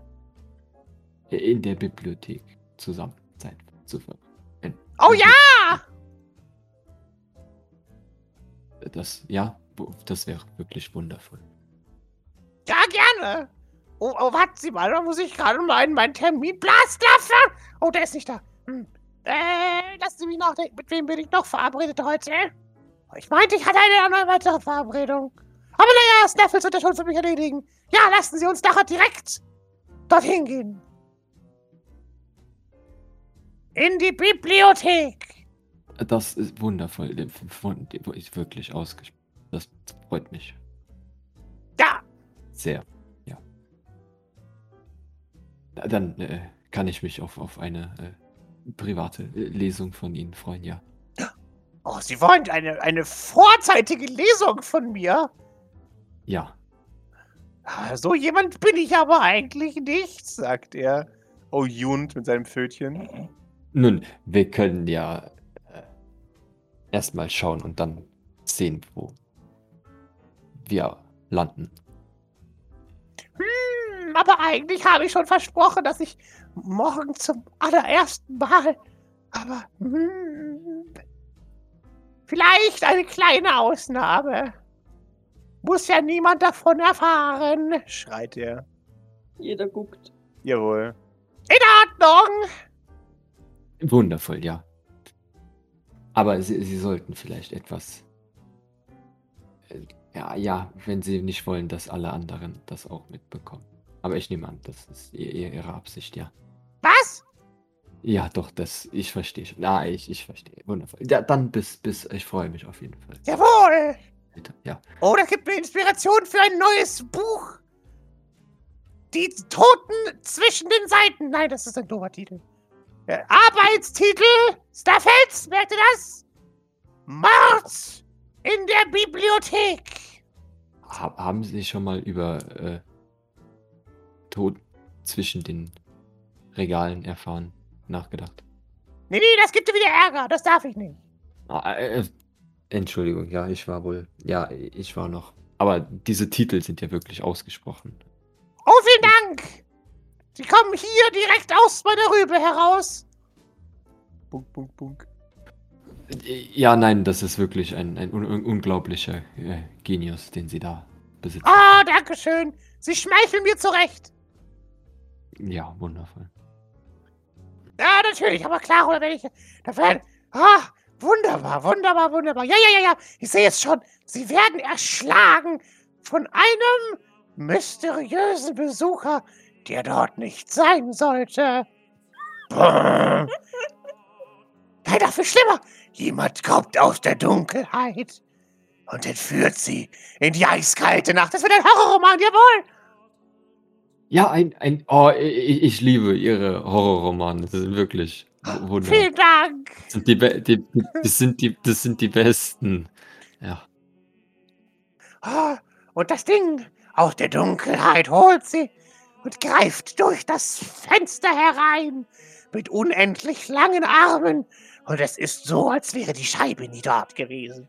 in der Bibliothek zusammen Zeit zu verbringen. Oh ja! Das, ja, das wäre wirklich wundervoll. Ja, gerne. Oh, oh, warten Sie mal, da muss ich gerade mal in meinen Termin. Blaslaffe! Oh, der ist nicht da. Hm. Äh, lassen Sie mich nachdenken. Mit wem bin ich noch verabredet heute? Ich meinte, ich hatte eine, eine weitere Verabredung. Aber naja, Snaffles wird das schon für mich erledigen. Ja, lassen Sie uns nachher direkt dorthin gehen. In die Bibliothek. Das ist wundervoll. ist wirklich ausgesprochen. Das freut mich Ja, sehr. Ja. Dann äh, kann ich mich auf, auf eine äh, private äh, Lesung von Ihnen freuen, ja. Oh, Sie wollen eine, eine vorzeitige Lesung von mir? Ja. So jemand bin ich aber eigentlich nicht, sagt er. Oh, Jund mit seinem Pfötchen. Nun, wir können ja äh, erstmal schauen und dann sehen, wo wir landen. Hm, aber eigentlich habe ich schon versprochen, dass ich morgen zum allerersten Mal. Aber hm, vielleicht eine kleine Ausnahme. Muss ja niemand davon erfahren, schreit er. Jeder guckt. Jawohl. In Ordnung. Wundervoll, ja. Aber Sie, Sie sollten vielleicht etwas. äh, Ja, ja, wenn Sie nicht wollen, dass alle anderen das auch mitbekommen. Aber ich nehme an, das ist ihr- ihr- Ihre Absicht, ja. Was? Ja, doch, das, ich verstehe schon. Na, ich, ich verstehe. Wundervoll. Ja, dann bis, bis, ich freue mich auf jeden Fall. Jawohl. Bitte, ja. Oh, das gibt mir Inspiration für ein neues Buch. Die Toten zwischen den Seiten. Nein, das ist ein doofer Titel. Der Arbeitstitel. Staffels, merkt ihr das? Mord in der Bibliothek. Ha haben Sie schon mal über äh, Tod zwischen den Regalen erfahren, nachgedacht? Nee, nee, das gibt dir wieder Ärger. Das darf ich nicht. Ah, äh, Entschuldigung, ja, ich war wohl. Ja, ich war noch. Aber diese Titel sind ja wirklich ausgesprochen. Oh, vielen Dank. Sie kommen hier direkt aus meiner Rübe heraus. Bunk, bunk, bunk. Ja, nein, das ist wirklich ein, ein un un unglaublicher äh, Genius, den Sie da besitzen. Ah, danke schön. Sie schmeicheln mir zurecht. Ja, wundervoll. Ja, natürlich, aber klar, oder wenn ich. Da werden. Ah, wunderbar, wunderbar, wunderbar. Ja, ja, ja, ja. Ich sehe es schon. Sie werden erschlagen von einem mysteriösen Besucher, der dort nicht sein sollte. Nein, dafür schlimmer. Jemand kommt aus der Dunkelheit und entführt sie in die eiskalte Nacht. Das wird ein Horrorroman, jawohl. Ja, ein, ein, oh, ich, ich liebe ihre Horrorromane. Das sind wirklich wu- wunderbar. Vielen Dank. Das sind die, die, das sind die, das sind die besten. Ja. Ah, Und das Ding aus der Dunkelheit holt sie und greift durch das Fenster herein mit unendlich langen Armen. Und es ist so, als wäre die Scheibe nie dort gewesen.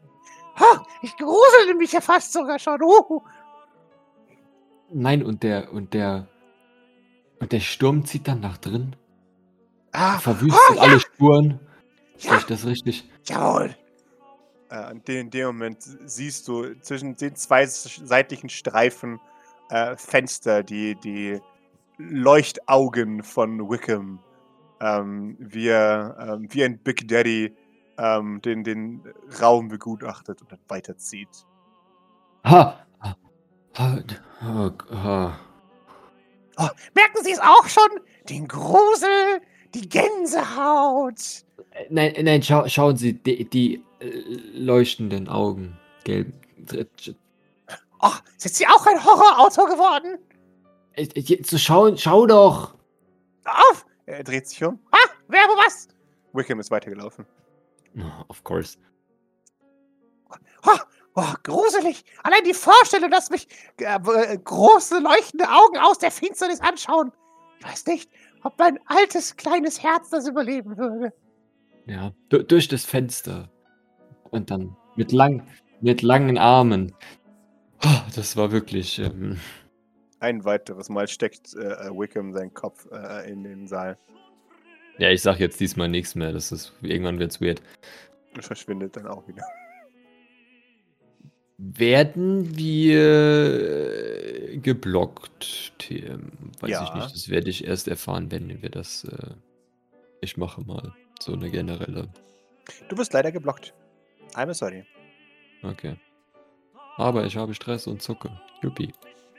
Ha, ich gruselte mich ja fast sogar schon. Uh. Nein, und der, und der, und der Sturm zieht dann nach drin, Ah, verwüstet oh, ja. alle Spuren. Sehe Ja. ich das richtig? jawohl. Äh, in, dem, in dem Moment siehst du zwischen den zwei seitlichen Streifen äh, Fenster, die, die Leuchtaugen von Wickham, ähm, wie, er, ähm, wie ein Big Daddy ähm, den, den Raum begutachtet und dann weiterzieht. Ha! ha, ha, oh, ha. Oh, merken Sie es auch schon? Den Grusel, die Gänsehaut. Nein, nein, schau, schauen Sie, die, die äh, leuchtenden Augen. Gelb. Oh, sind Sie auch ein Horrorautor geworden? Äh, äh, So schau, schau doch! Auf! Er dreht sich um. Ah, wer, wo, was? Wickham ist weitergelaufen. Oh, of course. Oh, oh, gruselig. Allein die Vorstellung, dass mich äh, äh, große leuchtende Augen aus der Finsternis anschauen. Ich weiß nicht, ob mein altes kleines Herz das überleben würde. Ja, du, durch das Fenster. Und dann mit, lang, mit langen Armen. Oh, das war wirklich. Ähm, Ein weiteres Mal steckt äh, Wickham seinen Kopf äh, in den Saal ja, ich sag jetzt diesmal nichts mehr. Das ist, irgendwann wird's weird. und verschwindet dann auch wieder. Werden wir äh, geblockt? TM? Weiß ich Ja. nicht. Das werde ich erst erfahren, wenn wir das. Äh, ich mache mal so eine generelle. Du wirst leider geblockt. I'm sorry. Okay. Aber ich habe Stress und zucke. Juppie.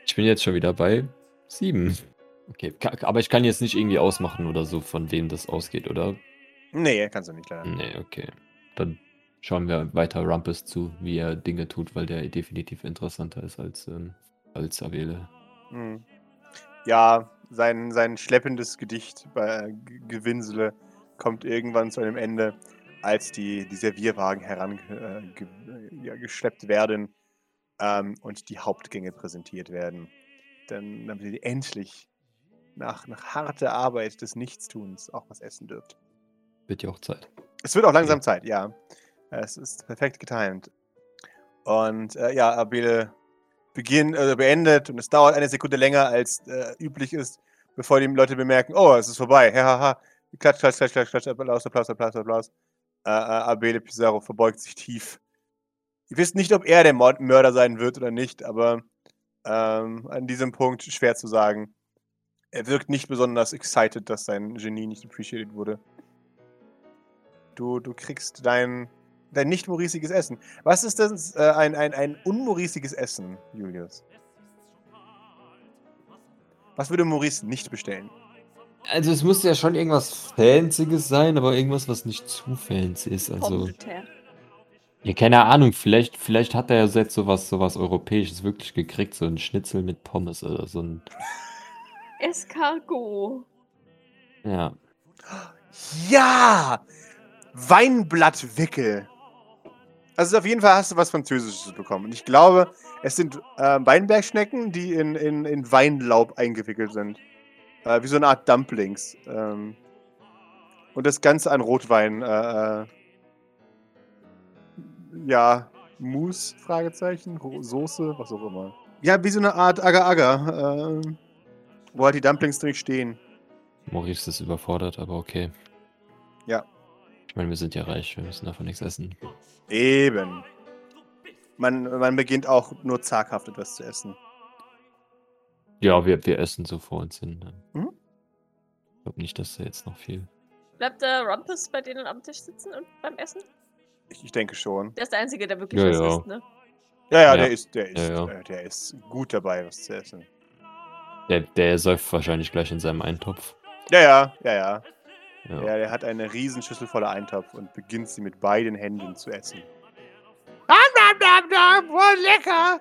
Ich bin jetzt schon wieder bei sieben. Okay, ka- aber ich kann jetzt nicht irgendwie ausmachen oder so, von wem das ausgeht, oder? Nee, kannst du nicht leider. Nee, okay. Dann schauen wir weiter Rumpus zu, wie er Dinge tut, weil der definitiv interessanter ist als, ähm, als Avele. Hm. Ja, sein, sein schleppendes Gedicht bei G- Gewinsele kommt irgendwann zu einem Ende, als die, die Servierwagen herangeschleppt äh, ge, ja, werden ähm, und die Hauptgänge präsentiert werden. Dann, damit ihr endlich nach, nach harter Arbeit des Nichtstuns auch was essen dürft. Wird ja auch Zeit. Es wird auch langsam Zeit, ja. Es ist perfekt getimt. Und äh, ja, Abele beginnt, äh, beendet und es dauert eine Sekunde länger als äh, üblich ist, bevor die Leute bemerken, oh, es ist vorbei. Hahaha. Klatsch, klatsch, klatsch, klatsch, klatsch, Applaus, Applaus, Applaus, Applaus. Äh, äh, Abele Pizarro verbeugt sich tief. Ihr wisst nicht, ob er der Mord Mörder sein wird oder nicht, aber ähm, an diesem Punkt schwer zu sagen. Er wirkt nicht besonders excited, dass sein Genie nicht appreciated wurde. Du, du kriegst dein, dein nicht mauriciges Essen. Was ist das? Äh, ein, ein, ein unmauriciges Essen, Julius? Was würde Maurice nicht bestellen? Also es muss ja schon irgendwas Fancyes sein, aber irgendwas, was nicht zu fancy ist. Also, Pommes de terre. Ja, keine Ahnung, vielleicht, vielleicht hat er ja jetzt sowas, sowas Europäisches wirklich gekriegt, so ein Schnitzel mit Pommes oder so ein. Escargot. Ja. Ja! Weinblattwickel. Also auf jeden Fall hast du was Französisches bekommen. Und ich glaube, es sind äh, Weinbergschnecken, die in, in, in Weinlaub eingewickelt sind. Äh, wie so eine Art Dumplings. Ähm, und das Ganze an Rotwein. Äh, äh, ja, Mousse, Fragezeichen, Soße, was auch immer. Ja, wie so eine Art Agar-Agar. Äh, wo halt die Dumplings drin stehen. Maurice ist überfordert, aber okay. Ja. Ich meine, wir sind ja reich, wir müssen davon nichts essen. Eben. Man, man beginnt auch nur zaghaft etwas zu essen. Ja, wir, wir essen so vor uns hin. ne? Mhm. Ich glaube nicht, dass da jetzt noch viel. Bleibt der Rumpus bei denen am Tisch sitzen und beim Essen? Ich, ich denke schon. Der ist der Einzige, der wirklich Ja, was ja. isst, ne? Ja, ja, Ja. der ist, der ist, Ja, ja. äh, der ist gut dabei, was zu essen. Der, der säuft wahrscheinlich gleich in seinem Eintopf. Ja, ja, ja, ja. Ja. Der hat eine Riesenschüssel voller Eintopf und beginnt sie mit beiden Händen zu essen. Am, am, am, am, oh, lecker!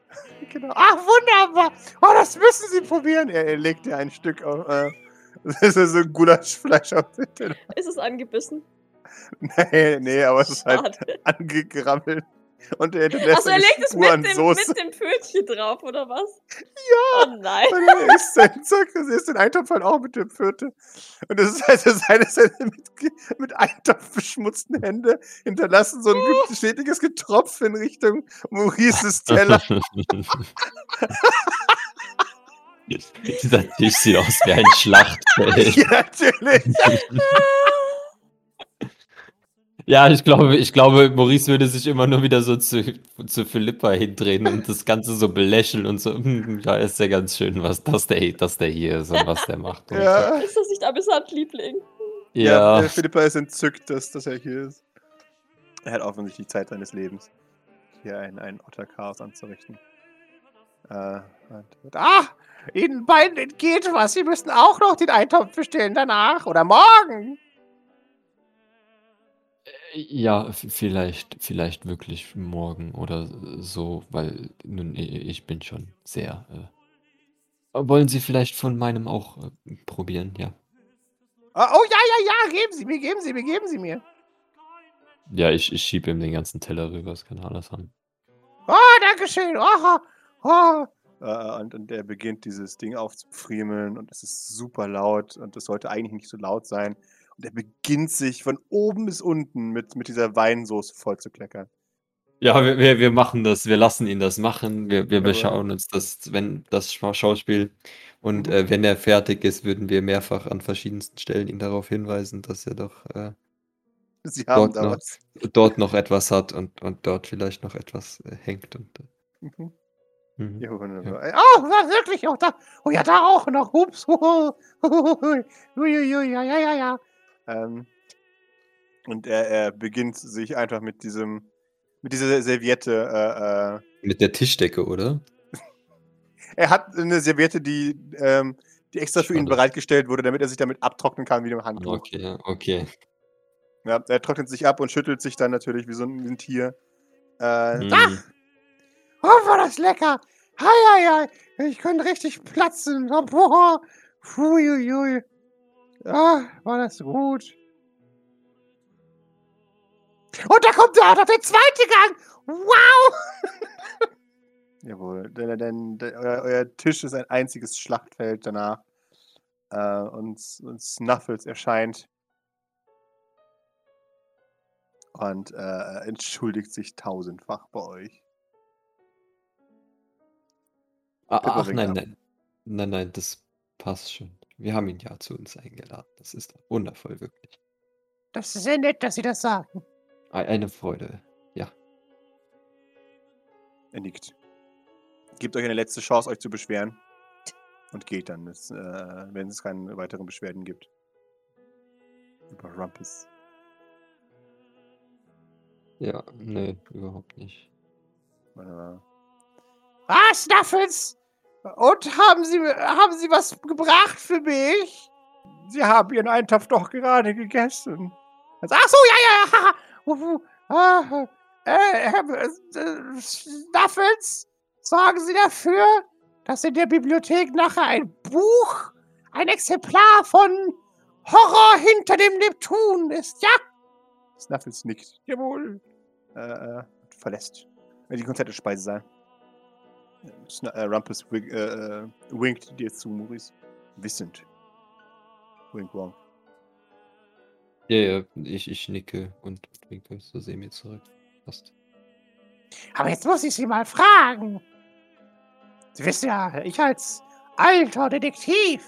genau. Ach, wunderbar! Oh, das müssen Sie probieren! Er, er legt dir ein Stück auf. Äh, das ist so ein Gulaschfleisch auf den Teller. Ist es angebissen? Nee, nee, aber es ist halt angerammelt. Und er hinterlässt Achso, er legt es mit dem, Soße. mit dem Pfötchen drauf, oder was? Ja! Oh nein. Und er isst, seinen, zack, er isst den Eintopf halt auch mit dem Viertel. Und das ist also seine, seine mit, mit Eintopf beschmutzten Hände hinterlassen so ein Oh. ge- stetiges Getropf in Richtung Maurices Teller. Dieser Tisch sieht aus wie ein Schlachtfeld. ja, natürlich. Ja, ich glaube, ich glaube, Maurice würde sich immer nur wieder so zu, zu Philippa hindrehen und das Ganze so belächeln und so, "Hm, ja, ist ja ganz schön, was das der, das der hier ist und was der macht. Ja. Ist das nicht amüsant, Liebling? Ja, ja. äh, Philippa ist entzückt, dass, dass er hier ist. Er hat offensichtlich Zeit seines Lebens, hier ein, ein Otterchaos anzurichten. Äh, und, ah, Ihnen beiden entgeht was. Sie müssen auch noch den Eintopf bestellen danach oder morgen. Ja, v- vielleicht, vielleicht wirklich morgen oder so, weil nun, i- ich bin schon sehr. Äh, wollen Sie vielleicht von meinem auch äh, probieren? Ja. Ah, oh ja, ja, ja, geben Sie mir, geben Sie mir, geben Sie mir. Ja, ich, ich schiebe ihm den ganzen Teller rüber, das kann alles haben. Oh, danke schön. Oh, oh. Äh, und, und er beginnt dieses Ding aufzufriemeln und es ist super laut und es sollte eigentlich nicht so laut sein. Und er beginnt sich von oben bis unten mit, mit dieser Weinsoße voll zu kleckern. Ja, wir, wir, wir machen das, wir lassen ihn das machen. Wir, wir beschauen uns das, wenn das Schau- Schauspiel und Mhm. äh, wenn er fertig ist, würden wir mehrfach an verschiedensten Stellen ihn darauf hinweisen, dass er doch äh, Dort noch. was. dort noch etwas hat und, und dort vielleicht noch etwas äh, hängt. Und, äh, Mhm. mhm. Ja, wunderbar. Oh, was wirklich? Oh, da, oh ja, da auch noch. Ups. Ja, ja, ja, ja. Ähm, und er, er beginnt sich einfach mit diesem, mit dieser Serviette. Äh, äh, Mit der Tischdecke, oder? er hat eine Serviette, die, ähm, die extra für ihn bereitgestellt wurde, damit er sich damit abtrocknen kann wie dem Handtuch. Okay, okay. Ja, er trocknet sich ab und schüttelt sich dann natürlich wie so ein, wie ein Tier. Äh, Mhm. Ach, oh, war das lecker. Hei, hei, hei. Ich könnte richtig platzen. Oh, boah. Huiuiui. Ah, war das gut. Und da kommt da noch der zweite Gang. Wow. Jawohl, denn, denn, denn euer, euer Tisch ist ein einziges Schlachtfeld danach. Äh, und, und Snuffles erscheint. Und äh, entschuldigt sich tausendfach bei euch. Ah, Ach nein, nein. Nein, nein, das passt schon. Wir haben ihn ja zu uns eingeladen. Das ist wundervoll, wirklich. Das ist sehr nett, dass Sie das sagen. Ei- Eine Freude. Ja. Er nickt. Gebt euch eine letzte Chance, euch zu beschweren. Und geht dann, äh, wenn es keine weiteren Beschwerden gibt. Über Rumpus. Ja, nee, überhaupt nicht. Wunderbar. Ah, Snuffles! Und haben Sie, haben Sie was gebracht für mich? Sie haben Ihren Eintopf doch gerade gegessen. Ach so, ja, ja, ja. Ah, äh, äh, Snuffles, sorgen Sie dafür, dass in der Bibliothek nachher ein Buch, ein Exemplar von Horror hinter dem Neptun ist, ja? Snuffles nickt. Jawohl. Äh, äh, verlässt die komplette Speisesaal. Äh, Rumpus wink, äh, äh, winkt dir zu, Maurice. Wissend. Wink, wonk. Ja, ja, ich, ich nicke und winke so sehen wir zurück. Passt. Aber jetzt muss ich Sie mal fragen. Sie wissen ja, ich als alter Detektiv.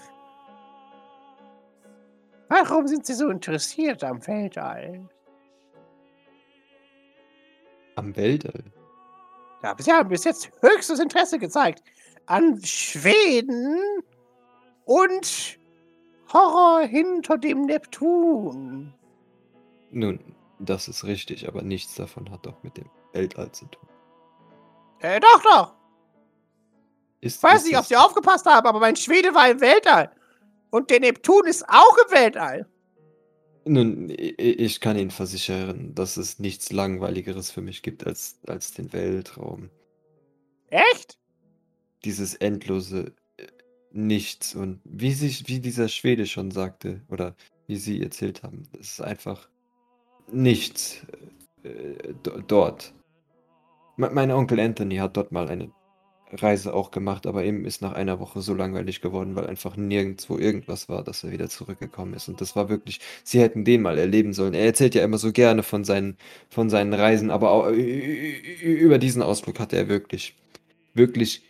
Warum sind Sie so interessiert am Weltall? Am Weltall. Ja, Sie haben bis jetzt höchstes Interesse gezeigt an Schweden und Horror hinter dem Neptun. Nun, das ist richtig, aber nichts davon hat doch mit dem Weltall zu tun. Äh, doch, doch. Ist, Ich weiß ist nicht, ob Sie aufgepasst haben, aber mein Schwede war im Weltall. Und der Neptun ist auch im Weltall. Nun, i- ich kann Ihnen versichern, dass es nichts Langweiligeres für mich gibt als, als den Weltraum. Echt? Dieses endlose äh, Nichts. Und wie sich, wie dieser Schwede schon sagte, oder wie Sie erzählt haben, es ist einfach nichts äh, do- dort. Me- Mein Onkel Anthony hat dort mal eine Reise auch gemacht, aber ihm ist nach einer Woche so langweilig geworden, weil einfach nirgendwo irgendwas war, dass er wieder zurückgekommen ist. Und das war wirklich, sie hätten den mal erleben sollen. Er erzählt ja immer so gerne von seinen, von seinen Reisen, aber auch, über diesen Ausflug hatte er wirklich, wirklich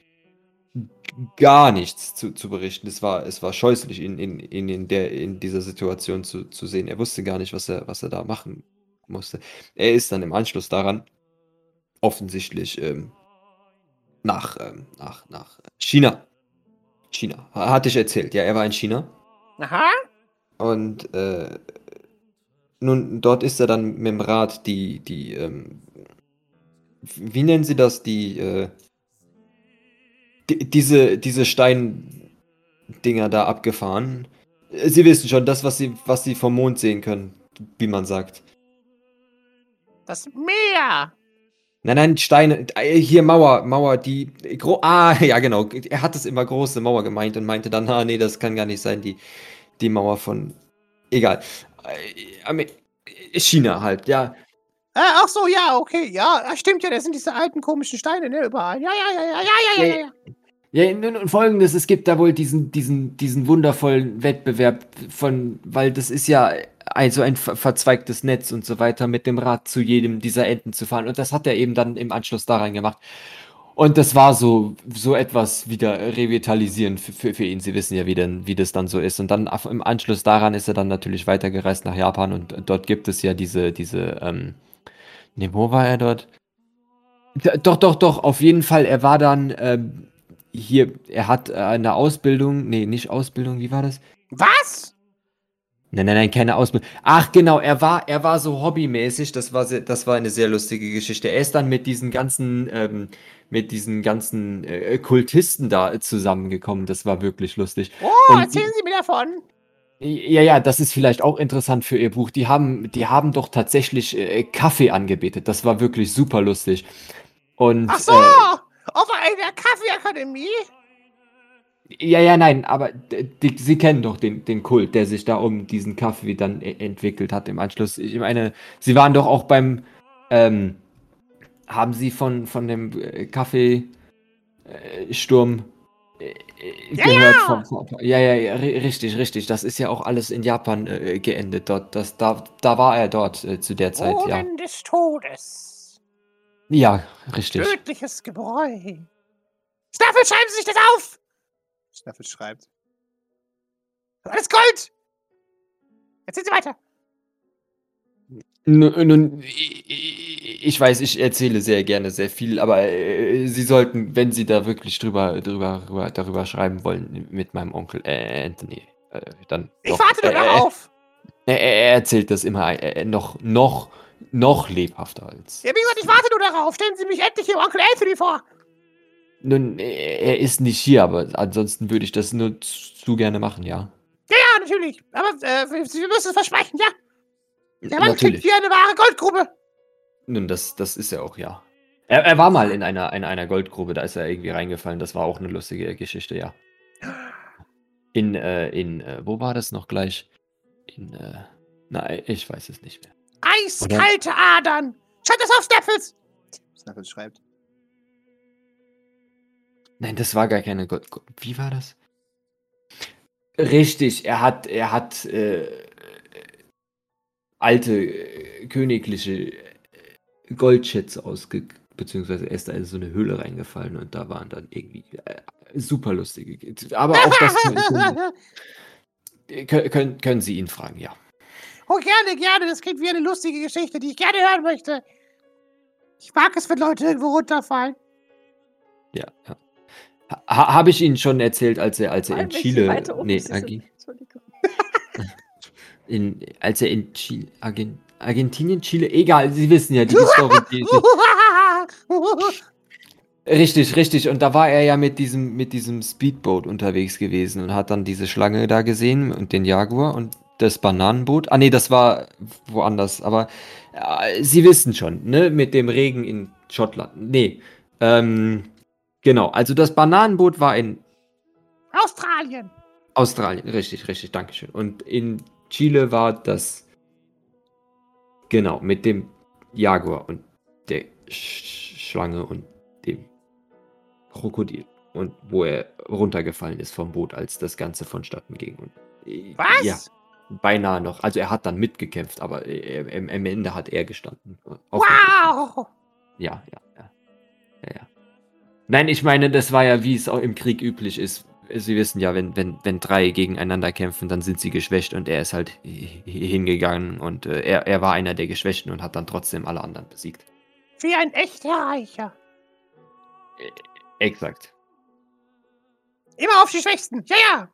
gar nichts zu, zu berichten. Es war, es war scheußlich, ihn in, in, in, in dieser Situation zu, zu sehen. Er wusste gar nicht, was er, was er da machen musste. Er ist dann im Anschluss daran offensichtlich ähm, nach, ähm, nach, nach China. China. Ha- Hatte ich erzählt. Ja, er war in China. Aha. Und äh, nun, dort ist er dann mit dem Rad die, die, ähm, wie nennen sie das? Die, äh, die diese, diese Steindinger da abgefahren. Sie wissen schon, das, was sie, was sie vom Mond sehen können, wie man sagt. Das Meer. Nein, nein, Steine, äh, hier Mauer, Mauer, die, gro ah, ja genau, er hat es immer große Mauer gemeint und meinte dann, ah, nee, das kann gar nicht sein, die, die Mauer von, egal, Äh, Amer- China halt, ja, Äh, ach so, ja, okay. Ja, stimmt ja, das sind diese alten komischen Steine, ne, überall. Ja, ja, ja, ja, ja, ja, ja, ja. Ja, und folgendes, es gibt da wohl diesen, diesen, diesen wundervollen Wettbewerb von, weil das ist ja also ein ver verzweigtes Netz und so weiter, mit dem Rad zu jedem dieser Enden zu fahren. Und das hat er eben dann im Anschluss daran gemacht. Und das war so, so etwas wieder revitalisierend für, für, für ihn. Sie wissen ja, wie, denn, wie das dann so ist. Und dann im Anschluss daran ist er dann natürlich weitergereist nach Japan und dort gibt es ja diese, diese, ähm, ne, wo war er dort? Doch, doch, doch, auf jeden Fall. Er war dann ähm, hier, er hat äh, eine Ausbildung, nee, nicht Ausbildung, wie war das? Was? Nein, nein, nein, keine Ausbildung. Ach, genau, er war, er war so hobbymäßig, das war, sehr, das war eine sehr lustige Geschichte. Er ist dann mit diesen ganzen, ähm, mit diesen ganzen äh, Kultisten da zusammengekommen. Das war wirklich lustig. Oh, Und- erzählen Sie mir davon. Ja, ja, das ist vielleicht auch interessant für Ihr Buch. Die haben, die haben doch tatsächlich äh, Kaffee angebetet. Das war wirklich super lustig. Und, Ach so, äh, auf einer Kaffeeakademie? Ja, ja, nein, aber die, Sie kennen doch den, den Kult, der sich da um diesen Kaffee dann e- entwickelt hat im Anschluss. Ich meine, Sie waren doch auch beim, ähm, haben Sie von, von dem äh, Kaffeesturm äh, Sturm, äh, äh, Ja, gehört? ja. Von, von, ja, ja, ja, ri- richtig, richtig. Das ist ja auch alles in Japan äh, geendet dort. Das, da, da war er dort zu der Zeit, ja. Oden des Todes. Ja, richtig. Tödliches Gebräu. Staffel, schreiben Sie sich das auf! Staffel schreibt. Alles Gold! Erzählen Sie weiter. Nun, nun, ich ich weiß, ich erzähle sehr gerne sehr viel, aber äh, Sie sollten, wenn Sie da wirklich drüber, drüber, drüber, darüber schreiben wollen, mit meinem Onkel äh, Anthony, äh, dann. Ich doch, warte nur äh, darauf. Er, er er erzählt das immer äh, noch, noch, noch lebhafter als. Ja, wie gesagt, ich warte nur darauf. Stellen Sie mich endlich Ihrem Onkel Anthony vor. Nun, er ist nicht hier, aber ansonsten würde ich das nur zu, gerne machen, ja. Ja, ja, natürlich. Aber äh, Sie müssen es versprechen, ja? Der Mann Natürlich. wie eine wahre Goldgrube. Nun, das, das ist er auch, ja. Er, er war mal in einer, in einer Goldgrube, da ist er irgendwie reingefallen. Das war auch eine lustige Geschichte, ja. In, äh, in, äh, wo war das noch gleich? In, äh, nein, ich weiß es nicht mehr. Eiskalte Adern. Schreibt das auf, Snaffles. Snaffles schreibt. Nein, das war gar keine Gold. Gold- Wie war das? Richtig, er hat, er hat äh, alte äh, königliche äh, Goldschätze ausge... Beziehungsweise er ist da in so eine Höhle reingefallen und da waren dann irgendwie äh, super lustige... Ge- Aber auch das können, können, können Sie ihn fragen, ja. Oh, gerne, gerne. Das klingt wie eine lustige Geschichte, die ich gerne hören möchte. Ich mag es, wenn Leute irgendwo runterfallen. Ja, ja. Ha, Habe ich Ihnen schon erzählt, als er, als er in Chile... Nee, Entschuldigung. In, als er in Chile, Argen, Argentinien, Chile, egal, Sie wissen ja, die Story. Die, die, richtig, richtig. Und da war er ja mit diesem, mit diesem Speedboat unterwegs gewesen und hat dann diese Schlange da gesehen und den Jaguar und das Bananenboot. Ah, nee, das war woanders. Aber äh, Sie wissen schon, ne, mit dem Regen in Schottland. Nee, ähm, genau. Also das Bananenboot war in Australien. Australien, richtig, richtig, Dankeschön. Und in Chile war das genau mit dem Jaguar und der Sch Schlange und dem Krokodil. Und wo er runtergefallen ist vom Boot, als das Ganze vonstatten ging. Und, äh, Was? Ja, beinahe noch. Also er hat dann mitgekämpft, aber äh, im, im Ende hat er gestanden. Auf. Wow. Ja, ja, ja. Ja, ja. Nein, ich meine, das war ja, wie es auch im Krieg üblich ist. Sie wissen ja, wenn, wenn, wenn drei gegeneinander kämpfen, dann sind sie geschwächt und er ist halt hingegangen und äh, er, er war einer der Geschwächten und hat dann trotzdem alle anderen besiegt. Wie ein echter Reicher. Exakt. Immer auf die Schwächsten. Ja, ja.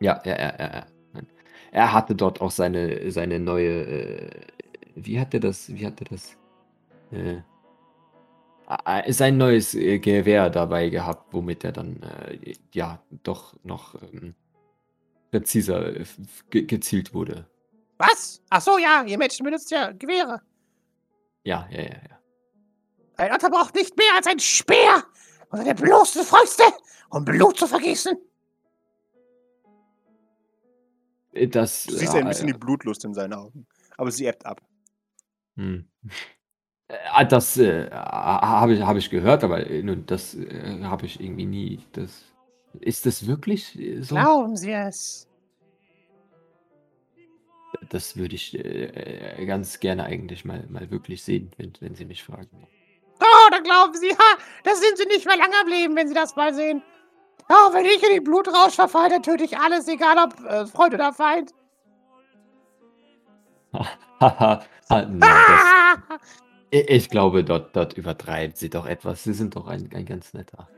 Ja, ja, ja, ja. Er hatte dort auch seine, seine neue, äh, wie hat er das, wie hat er das, äh, sein neues äh, Gewehr dabei gehabt, womit er dann, äh, ja, doch noch ähm, präziser äh, ge gezielt wurde. Was? Ach so, ja. Ihr Menschen benutzt ja Gewehre. Ja, ja, ja, ja. Ein Otter braucht nicht mehr als ein Speer und seine bloßen Fäuste, um Blut zu vergießen. Das, Du siehst ja ein äh, bisschen die Blutlust in seinen Augen. Aber sie ebbt ab. Hm. Äh, ah, Das äh, habe ich, hab ich gehört, aber äh, nun, das äh, habe ich irgendwie nie. Das, ist das wirklich äh, so? Glauben Sie es. Das würde ich äh, äh, ganz gerne eigentlich mal, mal wirklich sehen, wenn, wenn Sie mich fragen. Oh, da glauben Sie, ha, da sind Sie nicht mehr lange am Leben, wenn Sie das mal sehen. Oh, wenn ich in den Blutrausch verfalle, dann töte ich alles, egal ob äh, Freund oder Feind. Haha, ah, das, ich, ich glaube, dort, dort übertreibt sie doch etwas. Sie sind doch ein, ein ganz netter.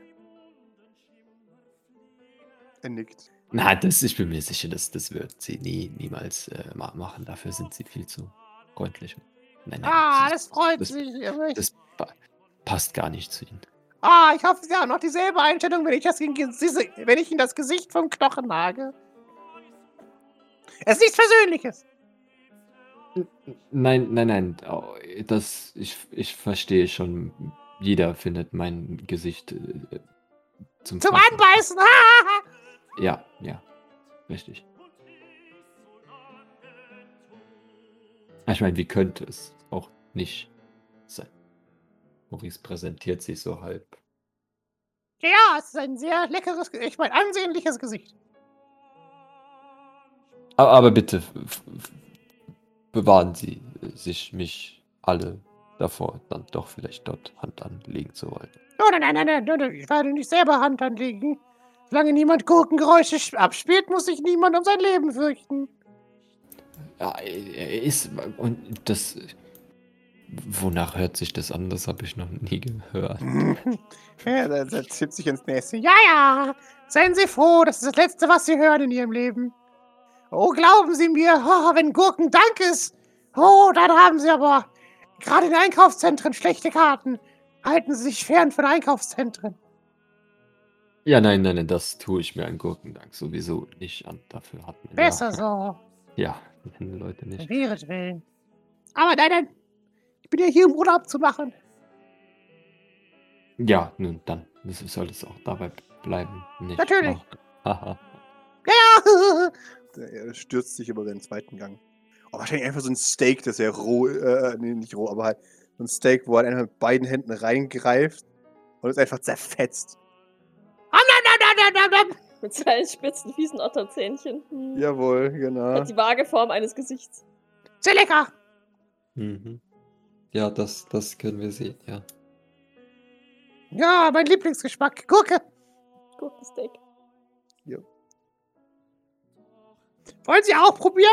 Er nickt. Na, das, ich bin mir sicher, dass das wird sie nie, niemals äh, ma- machen. Dafür sind sie viel zu freundlich. Nein, nein, Ah, das, das freut das- mich. das pa passt gar nicht zu ihnen. Ah, ich hoffe, Sie haben noch dieselbe Einstellung, wenn ich, das wenn ich in das Gesicht vom Knochen nage. Es ist nichts Persönliches. Nein, nein, nein. oh, Das, ich, ich verstehe schon. Jeder findet mein Gesicht äh, zum, Zum. Anbeißen. Ja, ja. Richtig. Ich meine, wie könnte es auch nicht? Maurice präsentiert sich so halb. Ja, es ist ein sehr leckeres, ich meine, ansehnliches Gesicht. Aber, aber bitte bewahren Sie sich mich alle davor, dann doch vielleicht dort Hand anlegen zu wollen. Oh, nein, nein, nein, nein, nein, nein, ich werde nicht selber Hand anlegen. Solange niemand Gurkengeräusche sch- abspielt, muss sich niemand um sein Leben fürchten. Ja, er ist. Und das. Wonach hört sich das an? Das habe ich noch nie gehört. Ja, der zieht sich ins Näschen. Ja, ja, seien Sie froh, das ist das Letzte, was Sie hören in Ihrem Leben. Oh, glauben Sie mir, oh, wenn Gurken Dank ist, oh, dann haben Sie aber gerade in Einkaufszentren schlechte Karten. Halten Sie sich fern von Einkaufszentren. Ja, nein, nein, nein, das tue ich mir an Gurkendank sowieso nicht an. Dafür hat man. Besser ja, so, Ja, Leute nicht. willen. Aber nein, nein, bin ja hier, um Urlaub zu machen. Ja, nun dann das soll es auch dabei bleiben. Nicht Natürlich. Ja, Der- Er stürzt sich über den zweiten Gang. Oh, wahrscheinlich einfach so ein Steak, das er roh, äh, nee, nicht roh, aber halt so ein Steak, wo er einfach mit beiden Händen reingreift und es einfach zerfetzt. Mit seinen spitzen, fiesen Otterzähnchen. Hm. Jawohl, genau. Hat die vage Form eines Gesichts. Sehr lecker. Mhm. Ja, das, das können wir sehen, ja. Ja, mein Lieblingsgeschmack, Gurke. Gurkensteak. Wollen Sie auch probieren?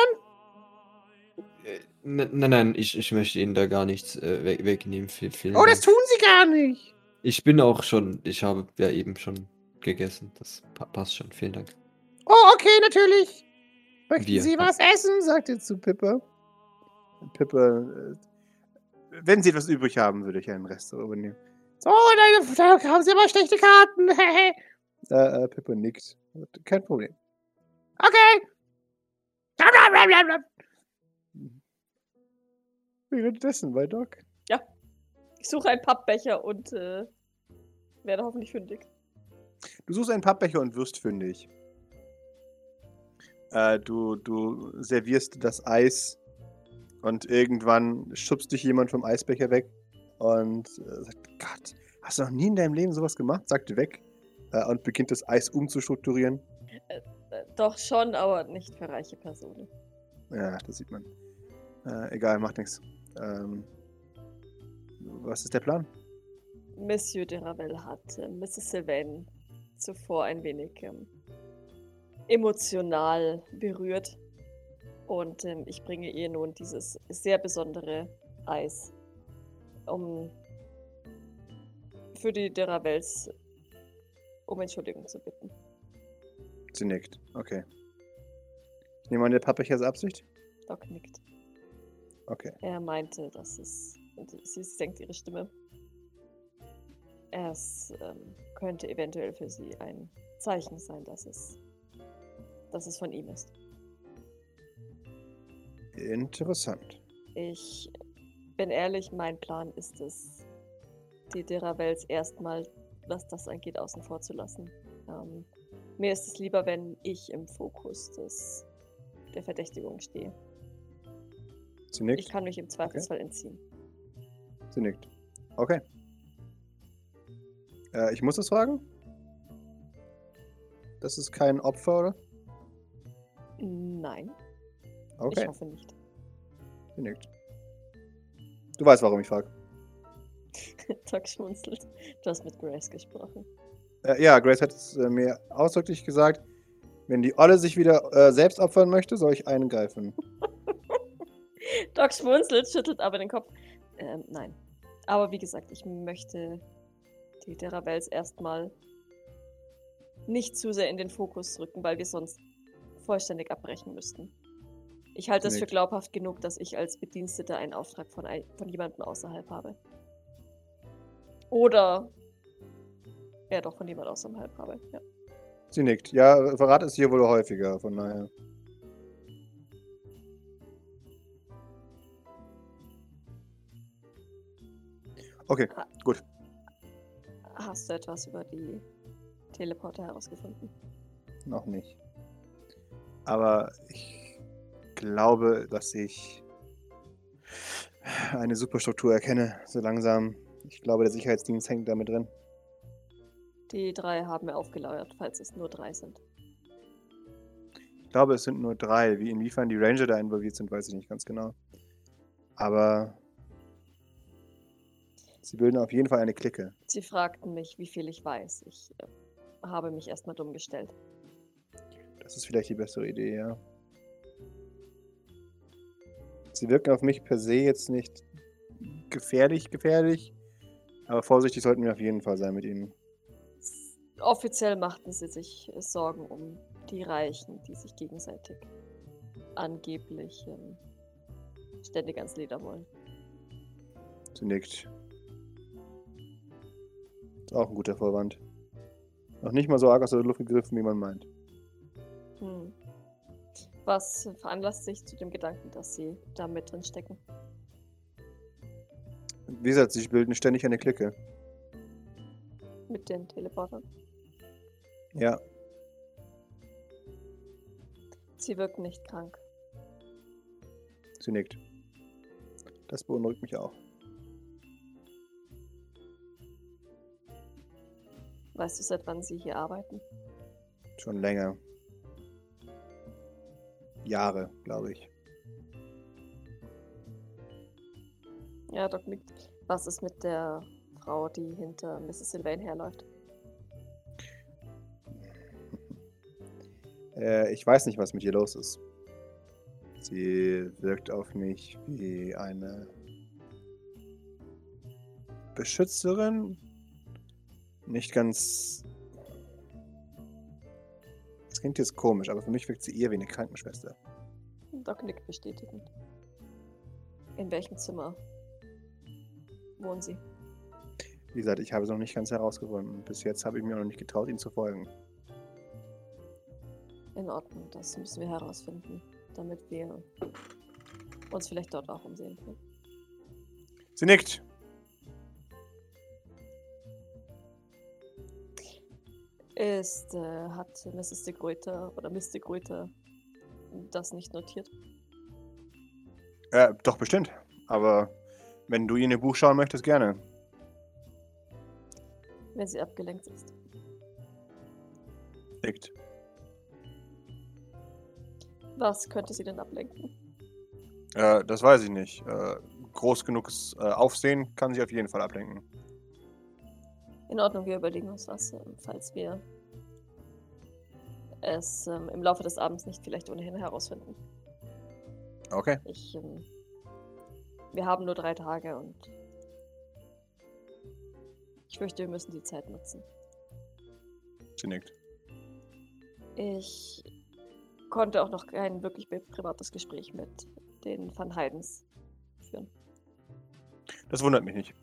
Nein, nein, nein, ich, ich möchte Ihnen da gar nichts äh, weg, wegnehmen. Viel, vielen Oh, das Dank. tun Sie gar nicht. Ich bin auch schon, ich habe ja eben schon gegessen. Das pa passt schon. Vielen Dank. Oh, okay, natürlich. Möchten Wir. Sie was essen? sagt er zu Pippa. Pippa, äh, wenn Sie etwas übrig haben, würde ich einen Rest übernehmen. So, da, da haben Sie aber schlechte Karten. Äh, äh, Pippa nickt. Kein Problem. okay. Währenddessen bei Doc. Ich suche einen Pappbecher und äh, werde hoffentlich fündig. Du suchst einen Pappbecher und wirst fündig. Äh, du, du servierst das Eis und irgendwann schubst dich jemand vom Eisbecher weg und äh, sagt, Gott, hast du noch nie in deinem Leben sowas gemacht? Sagt weg äh, und beginnt das Eis umzustrukturieren. Äh, doch schon, aber nicht für reiche Personen. Ja, das sieht man. Äh, egal, macht nichts. Ähm, was ist der Plan? Monsieur de Ravel hat äh, Mrs. Sylvain zuvor ein wenig ähm, emotional berührt. Und ähm, ich bringe ihr nun dieses sehr besondere Eis, um für die de Ravels um Entschuldigung zu bitten. Sie nickt. Okay. Ich nehme an, der Pappbecher ist Absicht? Doc nickt. Okay. Er meinte, dass es. Sie senkt ihre Stimme. Es ähm, könnte eventuell für sie ein Zeichen sein, dass es, dass es von ihm ist. Interessant. Ich bin ehrlich, mein Plan ist es, die Deravels erstmal, was das angeht, außen vor zu lassen. Ähm, mir ist es lieber, wenn ich im Fokus des, der Verdächtigung stehe. Sie nickt. Ich kann mich im Zweifelsfall entziehen. Sie nickt. Okay. Äh, ich muss das fragen? Das ist kein Opfer, oder? Nein, Okay, ich hoffe nicht. nickt. Du weißt, warum ich frage. Doc schmunzelt. Du hast mit Grace gesprochen. Äh, ja, Grace hat es äh, mir ausdrücklich gesagt, wenn die Olle sich wieder äh, selbst opfern möchte, soll ich einen greifen. Doc schmunzelt, schüttelt aber den Kopf. Ähm, nein. Aber wie gesagt, ich möchte die Deravels erstmal nicht zu sehr in den Fokus rücken, weil wir sonst vollständig abbrechen müssten. Ich halte es für glaubhaft genug, dass ich als Bediensteter einen Auftrag von, ein, von jemandem außerhalb habe. Oder ja doch von jemand außerhalb habe. Ja. Sie nickt. Ja, Verrat ist hier wohl häufiger, von daher. Okay, gut. Hast du etwas über die Teleporter herausgefunden? Noch nicht. Aber ich glaube, dass ich eine Superstruktur erkenne, so langsam. Ich glaube, der Sicherheitsdienst hängt damit drin. Die drei haben mir aufgelauert, falls es nur drei sind. Ich glaube, es sind nur drei. Wie inwiefern die Ranger da involviert sind, weiß ich nicht ganz genau. Aber sie bilden auf jeden Fall eine Clique. Sie fragten mich, wie viel ich weiß. Ich äh, habe mich erstmal dumm gestellt. Das ist vielleicht die bessere Idee, ja. Sie wirken auf mich per se jetzt nicht gefährlich, gefährlich. Aber vorsichtig sollten wir auf jeden Fall sein mit ihnen. Offiziell machten sie sich Sorgen um die Reichen, die sich gegenseitig angeblich ähm, ständig ans Leder wollen. Sie nickt. Ist auch ein guter Vorwand. Noch nicht mal so arg aus der Luft gegriffen, wie man meint. Hm. Was veranlasst sich zu dem Gedanken, dass sie da mit drin stecken? Wie gesagt, sie bilden ständig eine Clique. Mit den Teleportern? Ja, Sie wirken nicht krank. sie nickt. Das beunruhigt mich auch. Weißt du, seit wann sie hier arbeiten? Schon länger. Jahre, glaube ich. Ja, Doc nickt. Was ist mit der Frau, die hinter Mrs. Sylvain herläuft? Äh, ich weiß nicht, was mit ihr los ist. Sie wirkt auf mich wie eine Beschützerin. Nicht ganz. Kind ist komisch, aber für mich wirkt sie eher wie eine Krankenschwester. Doc nickt bestätigend. In welchem Zimmer wohnen Sie? Wie gesagt, ich habe es noch nicht ganz herausgefunden. Bis jetzt habe ich mir noch nicht getraut, ihm zu folgen. In Ordnung, das müssen wir herausfinden, damit wir uns vielleicht dort auch umsehen können. Sie nickt. Ist, äh, hat Mrs. de Gruyter oder Miss de Gruyter das nicht notiert? Äh, doch, bestimmt. Aber wenn du in ihr Buch schauen möchtest, gerne. Wenn sie abgelenkt ist. Nickt. Was könnte sie denn ablenken? Äh, das weiß ich nicht. Äh, groß genuges äh, Aufsehen kann sich auf jeden Fall ablenken. In Ordnung, wir überlegen uns was, ähm, falls wir es ähm, im Laufe des Abends nicht vielleicht ohnehin herausfinden. Okay. Ich, ähm, wir haben nur drei Tage und ich fürchte, wir müssen die Zeit nutzen. Sie nickt. Ich konnte auch noch kein wirklich pri- privates Gespräch mit den Van Heidens führen. Das wundert mich nicht.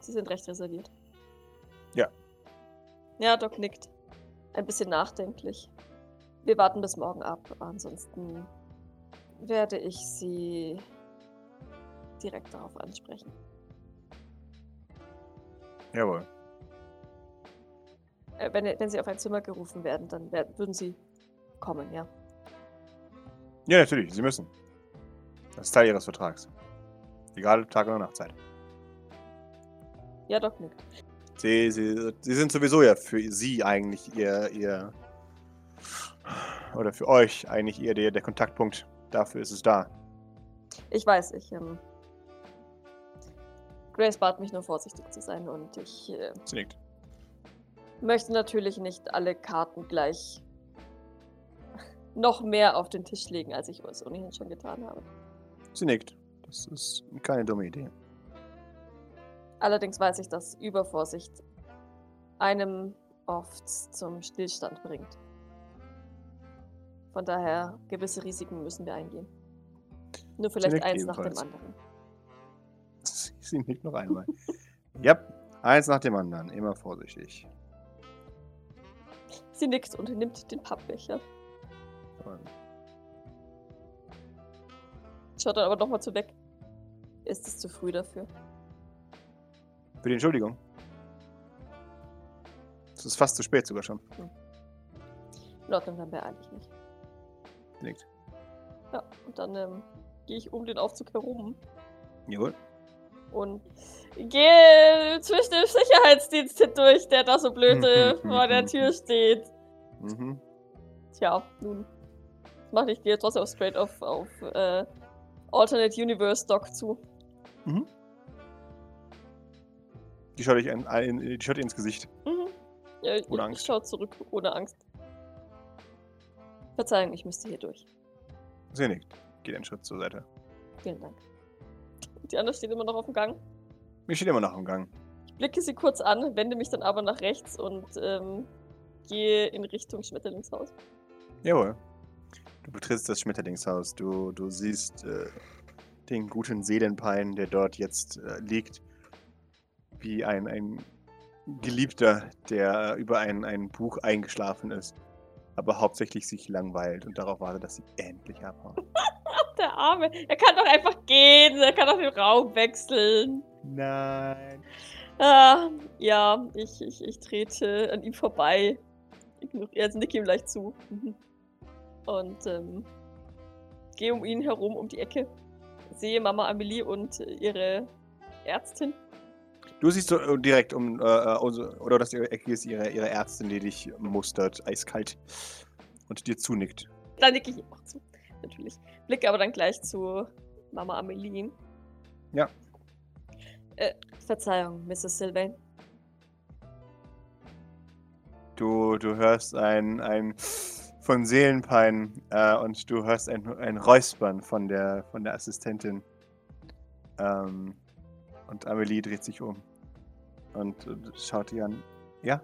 Sie sind recht reserviert. Ja. Ja, Doc nickt. Ein bisschen nachdenklich. Wir warten bis morgen ab. Ansonsten werde ich Sie direkt darauf ansprechen. Jawohl. Äh, wenn, wenn Sie auf ein Zimmer gerufen werden, dann werden, würden Sie kommen, ja. Ja, natürlich. Sie müssen. Das ist Teil Ihres Vertrags. Egal, Tag- oder Nachtzeit. Ja, Doc nickt. Sie, sie, sie sind sowieso ja für Sie eigentlich Ihr, Ihr. Oder für euch eigentlich eher der, der Kontaktpunkt. Dafür ist es da. Ich weiß, ich, ähm. Grace bat mich nur vorsichtig zu sein und ich äh, Sie nickt. möchte natürlich nicht alle Karten gleich noch mehr auf den Tisch legen, als ich es ohnehin schon getan habe. Sie nickt. Das ist keine dumme Idee. Allerdings weiß ich, dass Übervorsicht einem oft zum Stillstand bringt. Von daher, gewisse Risiken müssen wir eingehen. Nur vielleicht nickt eins nach dem ebenfalls. anderen. Sie nickt noch einmal. ja, eins nach dem anderen. Immer vorsichtig. Sie nickt und nimmt den Pappbecher. Schaut dann aber nochmal zu weg. Ist es zu früh dafür? Für die Entschuldigung. Es ist fast zu spät sogar schon. In Ordnung, dann beeile ich mich. Nickt. Ja, und dann ähm, gehe ich um den Aufzug herum Jawohl. und gehe zwischen dem Sicherheitsdienst hindurch, der da so blöde vor der Tür steht. Mhm. Tja, nun. Das mache ich, gehe trotzdem auch straight auf, auf äh, Alternate Universe Doc zu. Mhm. Die schaut, dich ein, ein, die schaut ihr ins Gesicht. Mhm. Ja, ich, Ohne ich Angst. schaue zurück, ohne Angst. Verzeihung, ich müsste hier durch. Sie nickt. Geht einen Schritt zur Seite. Vielen Dank. Die andere steht immer noch auf dem Gang. Mir steht immer noch im Gang. Ich blicke sie kurz an, wende mich dann aber nach rechts und ähm, gehe in Richtung Schmetterlingshaus. Jawohl. Du betrittst das Schmetterlingshaus. Du, du siehst äh, den guten Seelenpein, der dort jetzt äh, liegt, wie ein, ein Geliebter, der über ein, ein Buch eingeschlafen ist, aber hauptsächlich sich langweilt und darauf wartet, dass sie endlich abhauen. Ach, der Arme. Er kann doch einfach gehen. Er kann doch den Raum wechseln. Nein. Ah, ja, ich, ich, ich trete an ihm vorbei. Ignoriere, also nicke ihm leicht zu. Mhm. Und ähm, gehe um ihn herum, um die Ecke. Sehe Mama Amelie und äh, ihre Ärztin. Du siehst so äh, direkt um, äh, äh, oder das ihre Ecke ist ihre, ihre Ärztin, die dich mustert, eiskalt und dir zunickt. Da nicke ich ihm auch zu, natürlich. Blicke aber dann gleich zu Mama Amelie. Ja. Äh, Verzeihung, Mrs. Sylvain. Du, du hörst ein, ein von Seelenpein äh, und du hörst ein, ein Räuspern von der, von der Assistentin. Ähm, und Amelie dreht sich um und, und schaut dich an. Ja?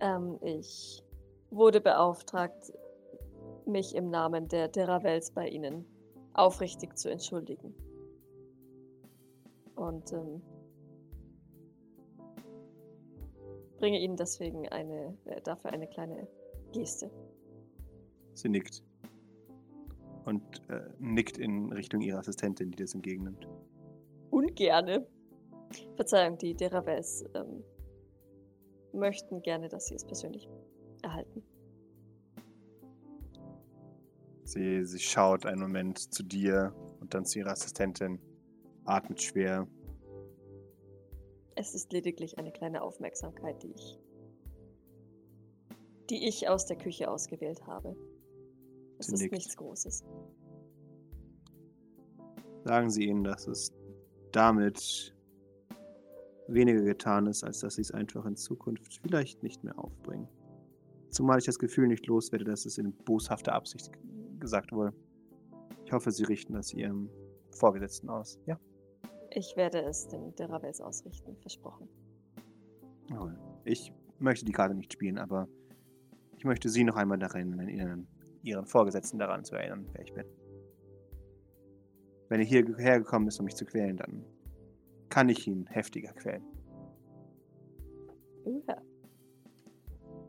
Ähm, ich wurde beauftragt, mich im Namen der Deravels bei Ihnen aufrichtig zu entschuldigen. Und ähm, bringe Ihnen deswegen eine, äh, dafür eine kleine Geste. Sie nickt. Und äh, nickt in Richtung ihrer Assistentin, die das entgegennimmt. Ungerne. Verzeihung, die Deravels ähm, möchten gerne, dass Sie es persönlich erhalten. Sie, sie schaut einen Moment zu dir und dann zu ihrer Assistentin, atmet schwer. Es ist lediglich eine kleine Aufmerksamkeit, die ich, die ich aus der Küche ausgewählt habe. Es Sie ist nickt. nichts Großes. Sagen Sie ihnen, dass es damit weniger getan ist, als dass sie es einfach in Zukunft vielleicht nicht mehr aufbringen. Zumal ich das Gefühl nicht loswerde, dass es in boshafter Absicht gesagt wurde. Ich hoffe, Sie richten das Ihrem Vorgesetzten aus. Ja? Ich werde es den Deravels ausrichten, versprochen. Jawohl. Ich möchte die Karte nicht spielen, aber ich möchte Sie noch einmal daran erinnern, Ihren Vorgesetzten daran zu erinnern, wer ich bin. Wenn er hierher gekommen ist, um mich zu quälen, dann kann ich ihn heftiger quälen. Ja.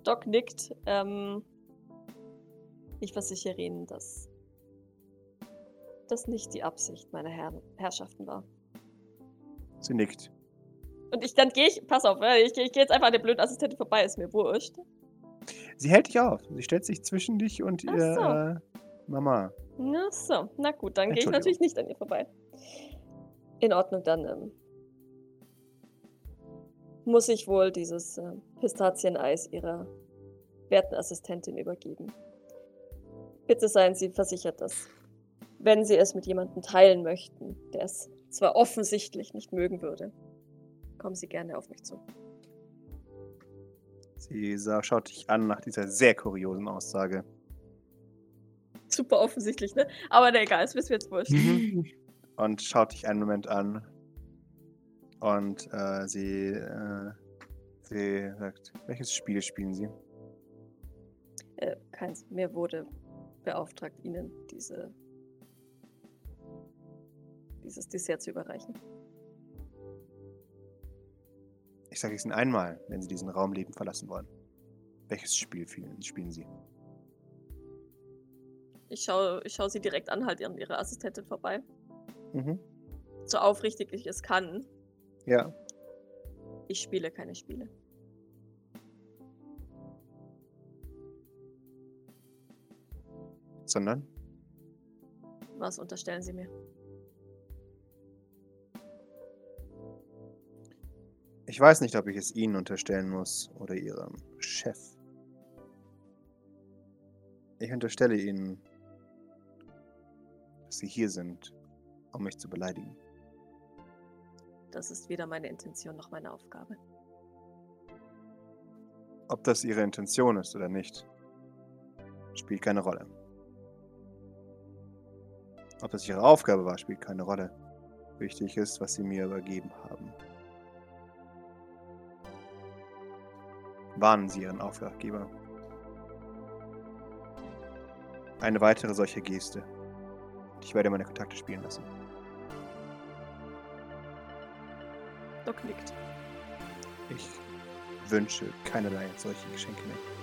Doc nickt. Ähm, ich versichere Ihnen, dass das nicht die Absicht meiner Herren, Herrschaften war. Sie nickt. Und ich dann gehe ich, pass auf, äh, ich, ich gehe jetzt einfach an der blöden Assistentin vorbei, ist mir wurscht. Sie hält dich auf. Sie stellt sich zwischen dich und Ach ihr so. äh, Mama. Na so, na gut, dann gehe ich natürlich nicht an ihr vorbei. In Ordnung, dann ähm, muss ich wohl dieses äh, Pistazieneis ihrer werten Assistentin übergeben. Bitte seien Sie versichert, dass, wenn Sie es mit jemandem teilen möchten, der es zwar offensichtlich nicht mögen würde, kommen Sie gerne auf mich zu. Sie sah, schaut dich an nach dieser sehr kuriosen Aussage. Super offensichtlich, ne? Aber egal, es wissen wir jetzt wurscht. Und schaut dich einen Moment an. Und äh, sie, äh, sie sagt, welches Spiel spielen Sie? Äh, keins. Mir wurde beauftragt, Ihnen diese, dieses Dessert zu überreichen. Ich sage es Ihnen einmal, wenn Sie diesen Raum lebend verlassen wollen. Welches Spiel spielen, Sie? Ich schaue ich schau sie direkt an, halt an ihre Assistentin vorbei. Mhm. So aufrichtig ich es kann. Ja. Ich spiele keine Spiele. Sondern? Was unterstellen Sie mir? Ich weiß nicht, ob ich es Ihnen unterstellen muss oder Ihrem Chef. Ich unterstelle Ihnen, dass Sie hier sind, um mich zu beleidigen. Das ist weder meine Intention noch meine Aufgabe. Ob das Ihre Intention ist oder nicht, spielt keine Rolle. Ob das Ihre Aufgabe war, spielt keine Rolle. Wichtig ist, was Sie mir übergeben haben. Warnen Sie Ihren Auftraggeber. Eine weitere solche Geste. Ich werde meine Kontakte spielen lassen. Doc nickt. Ich wünsche keinerlei solche Geschenke mehr.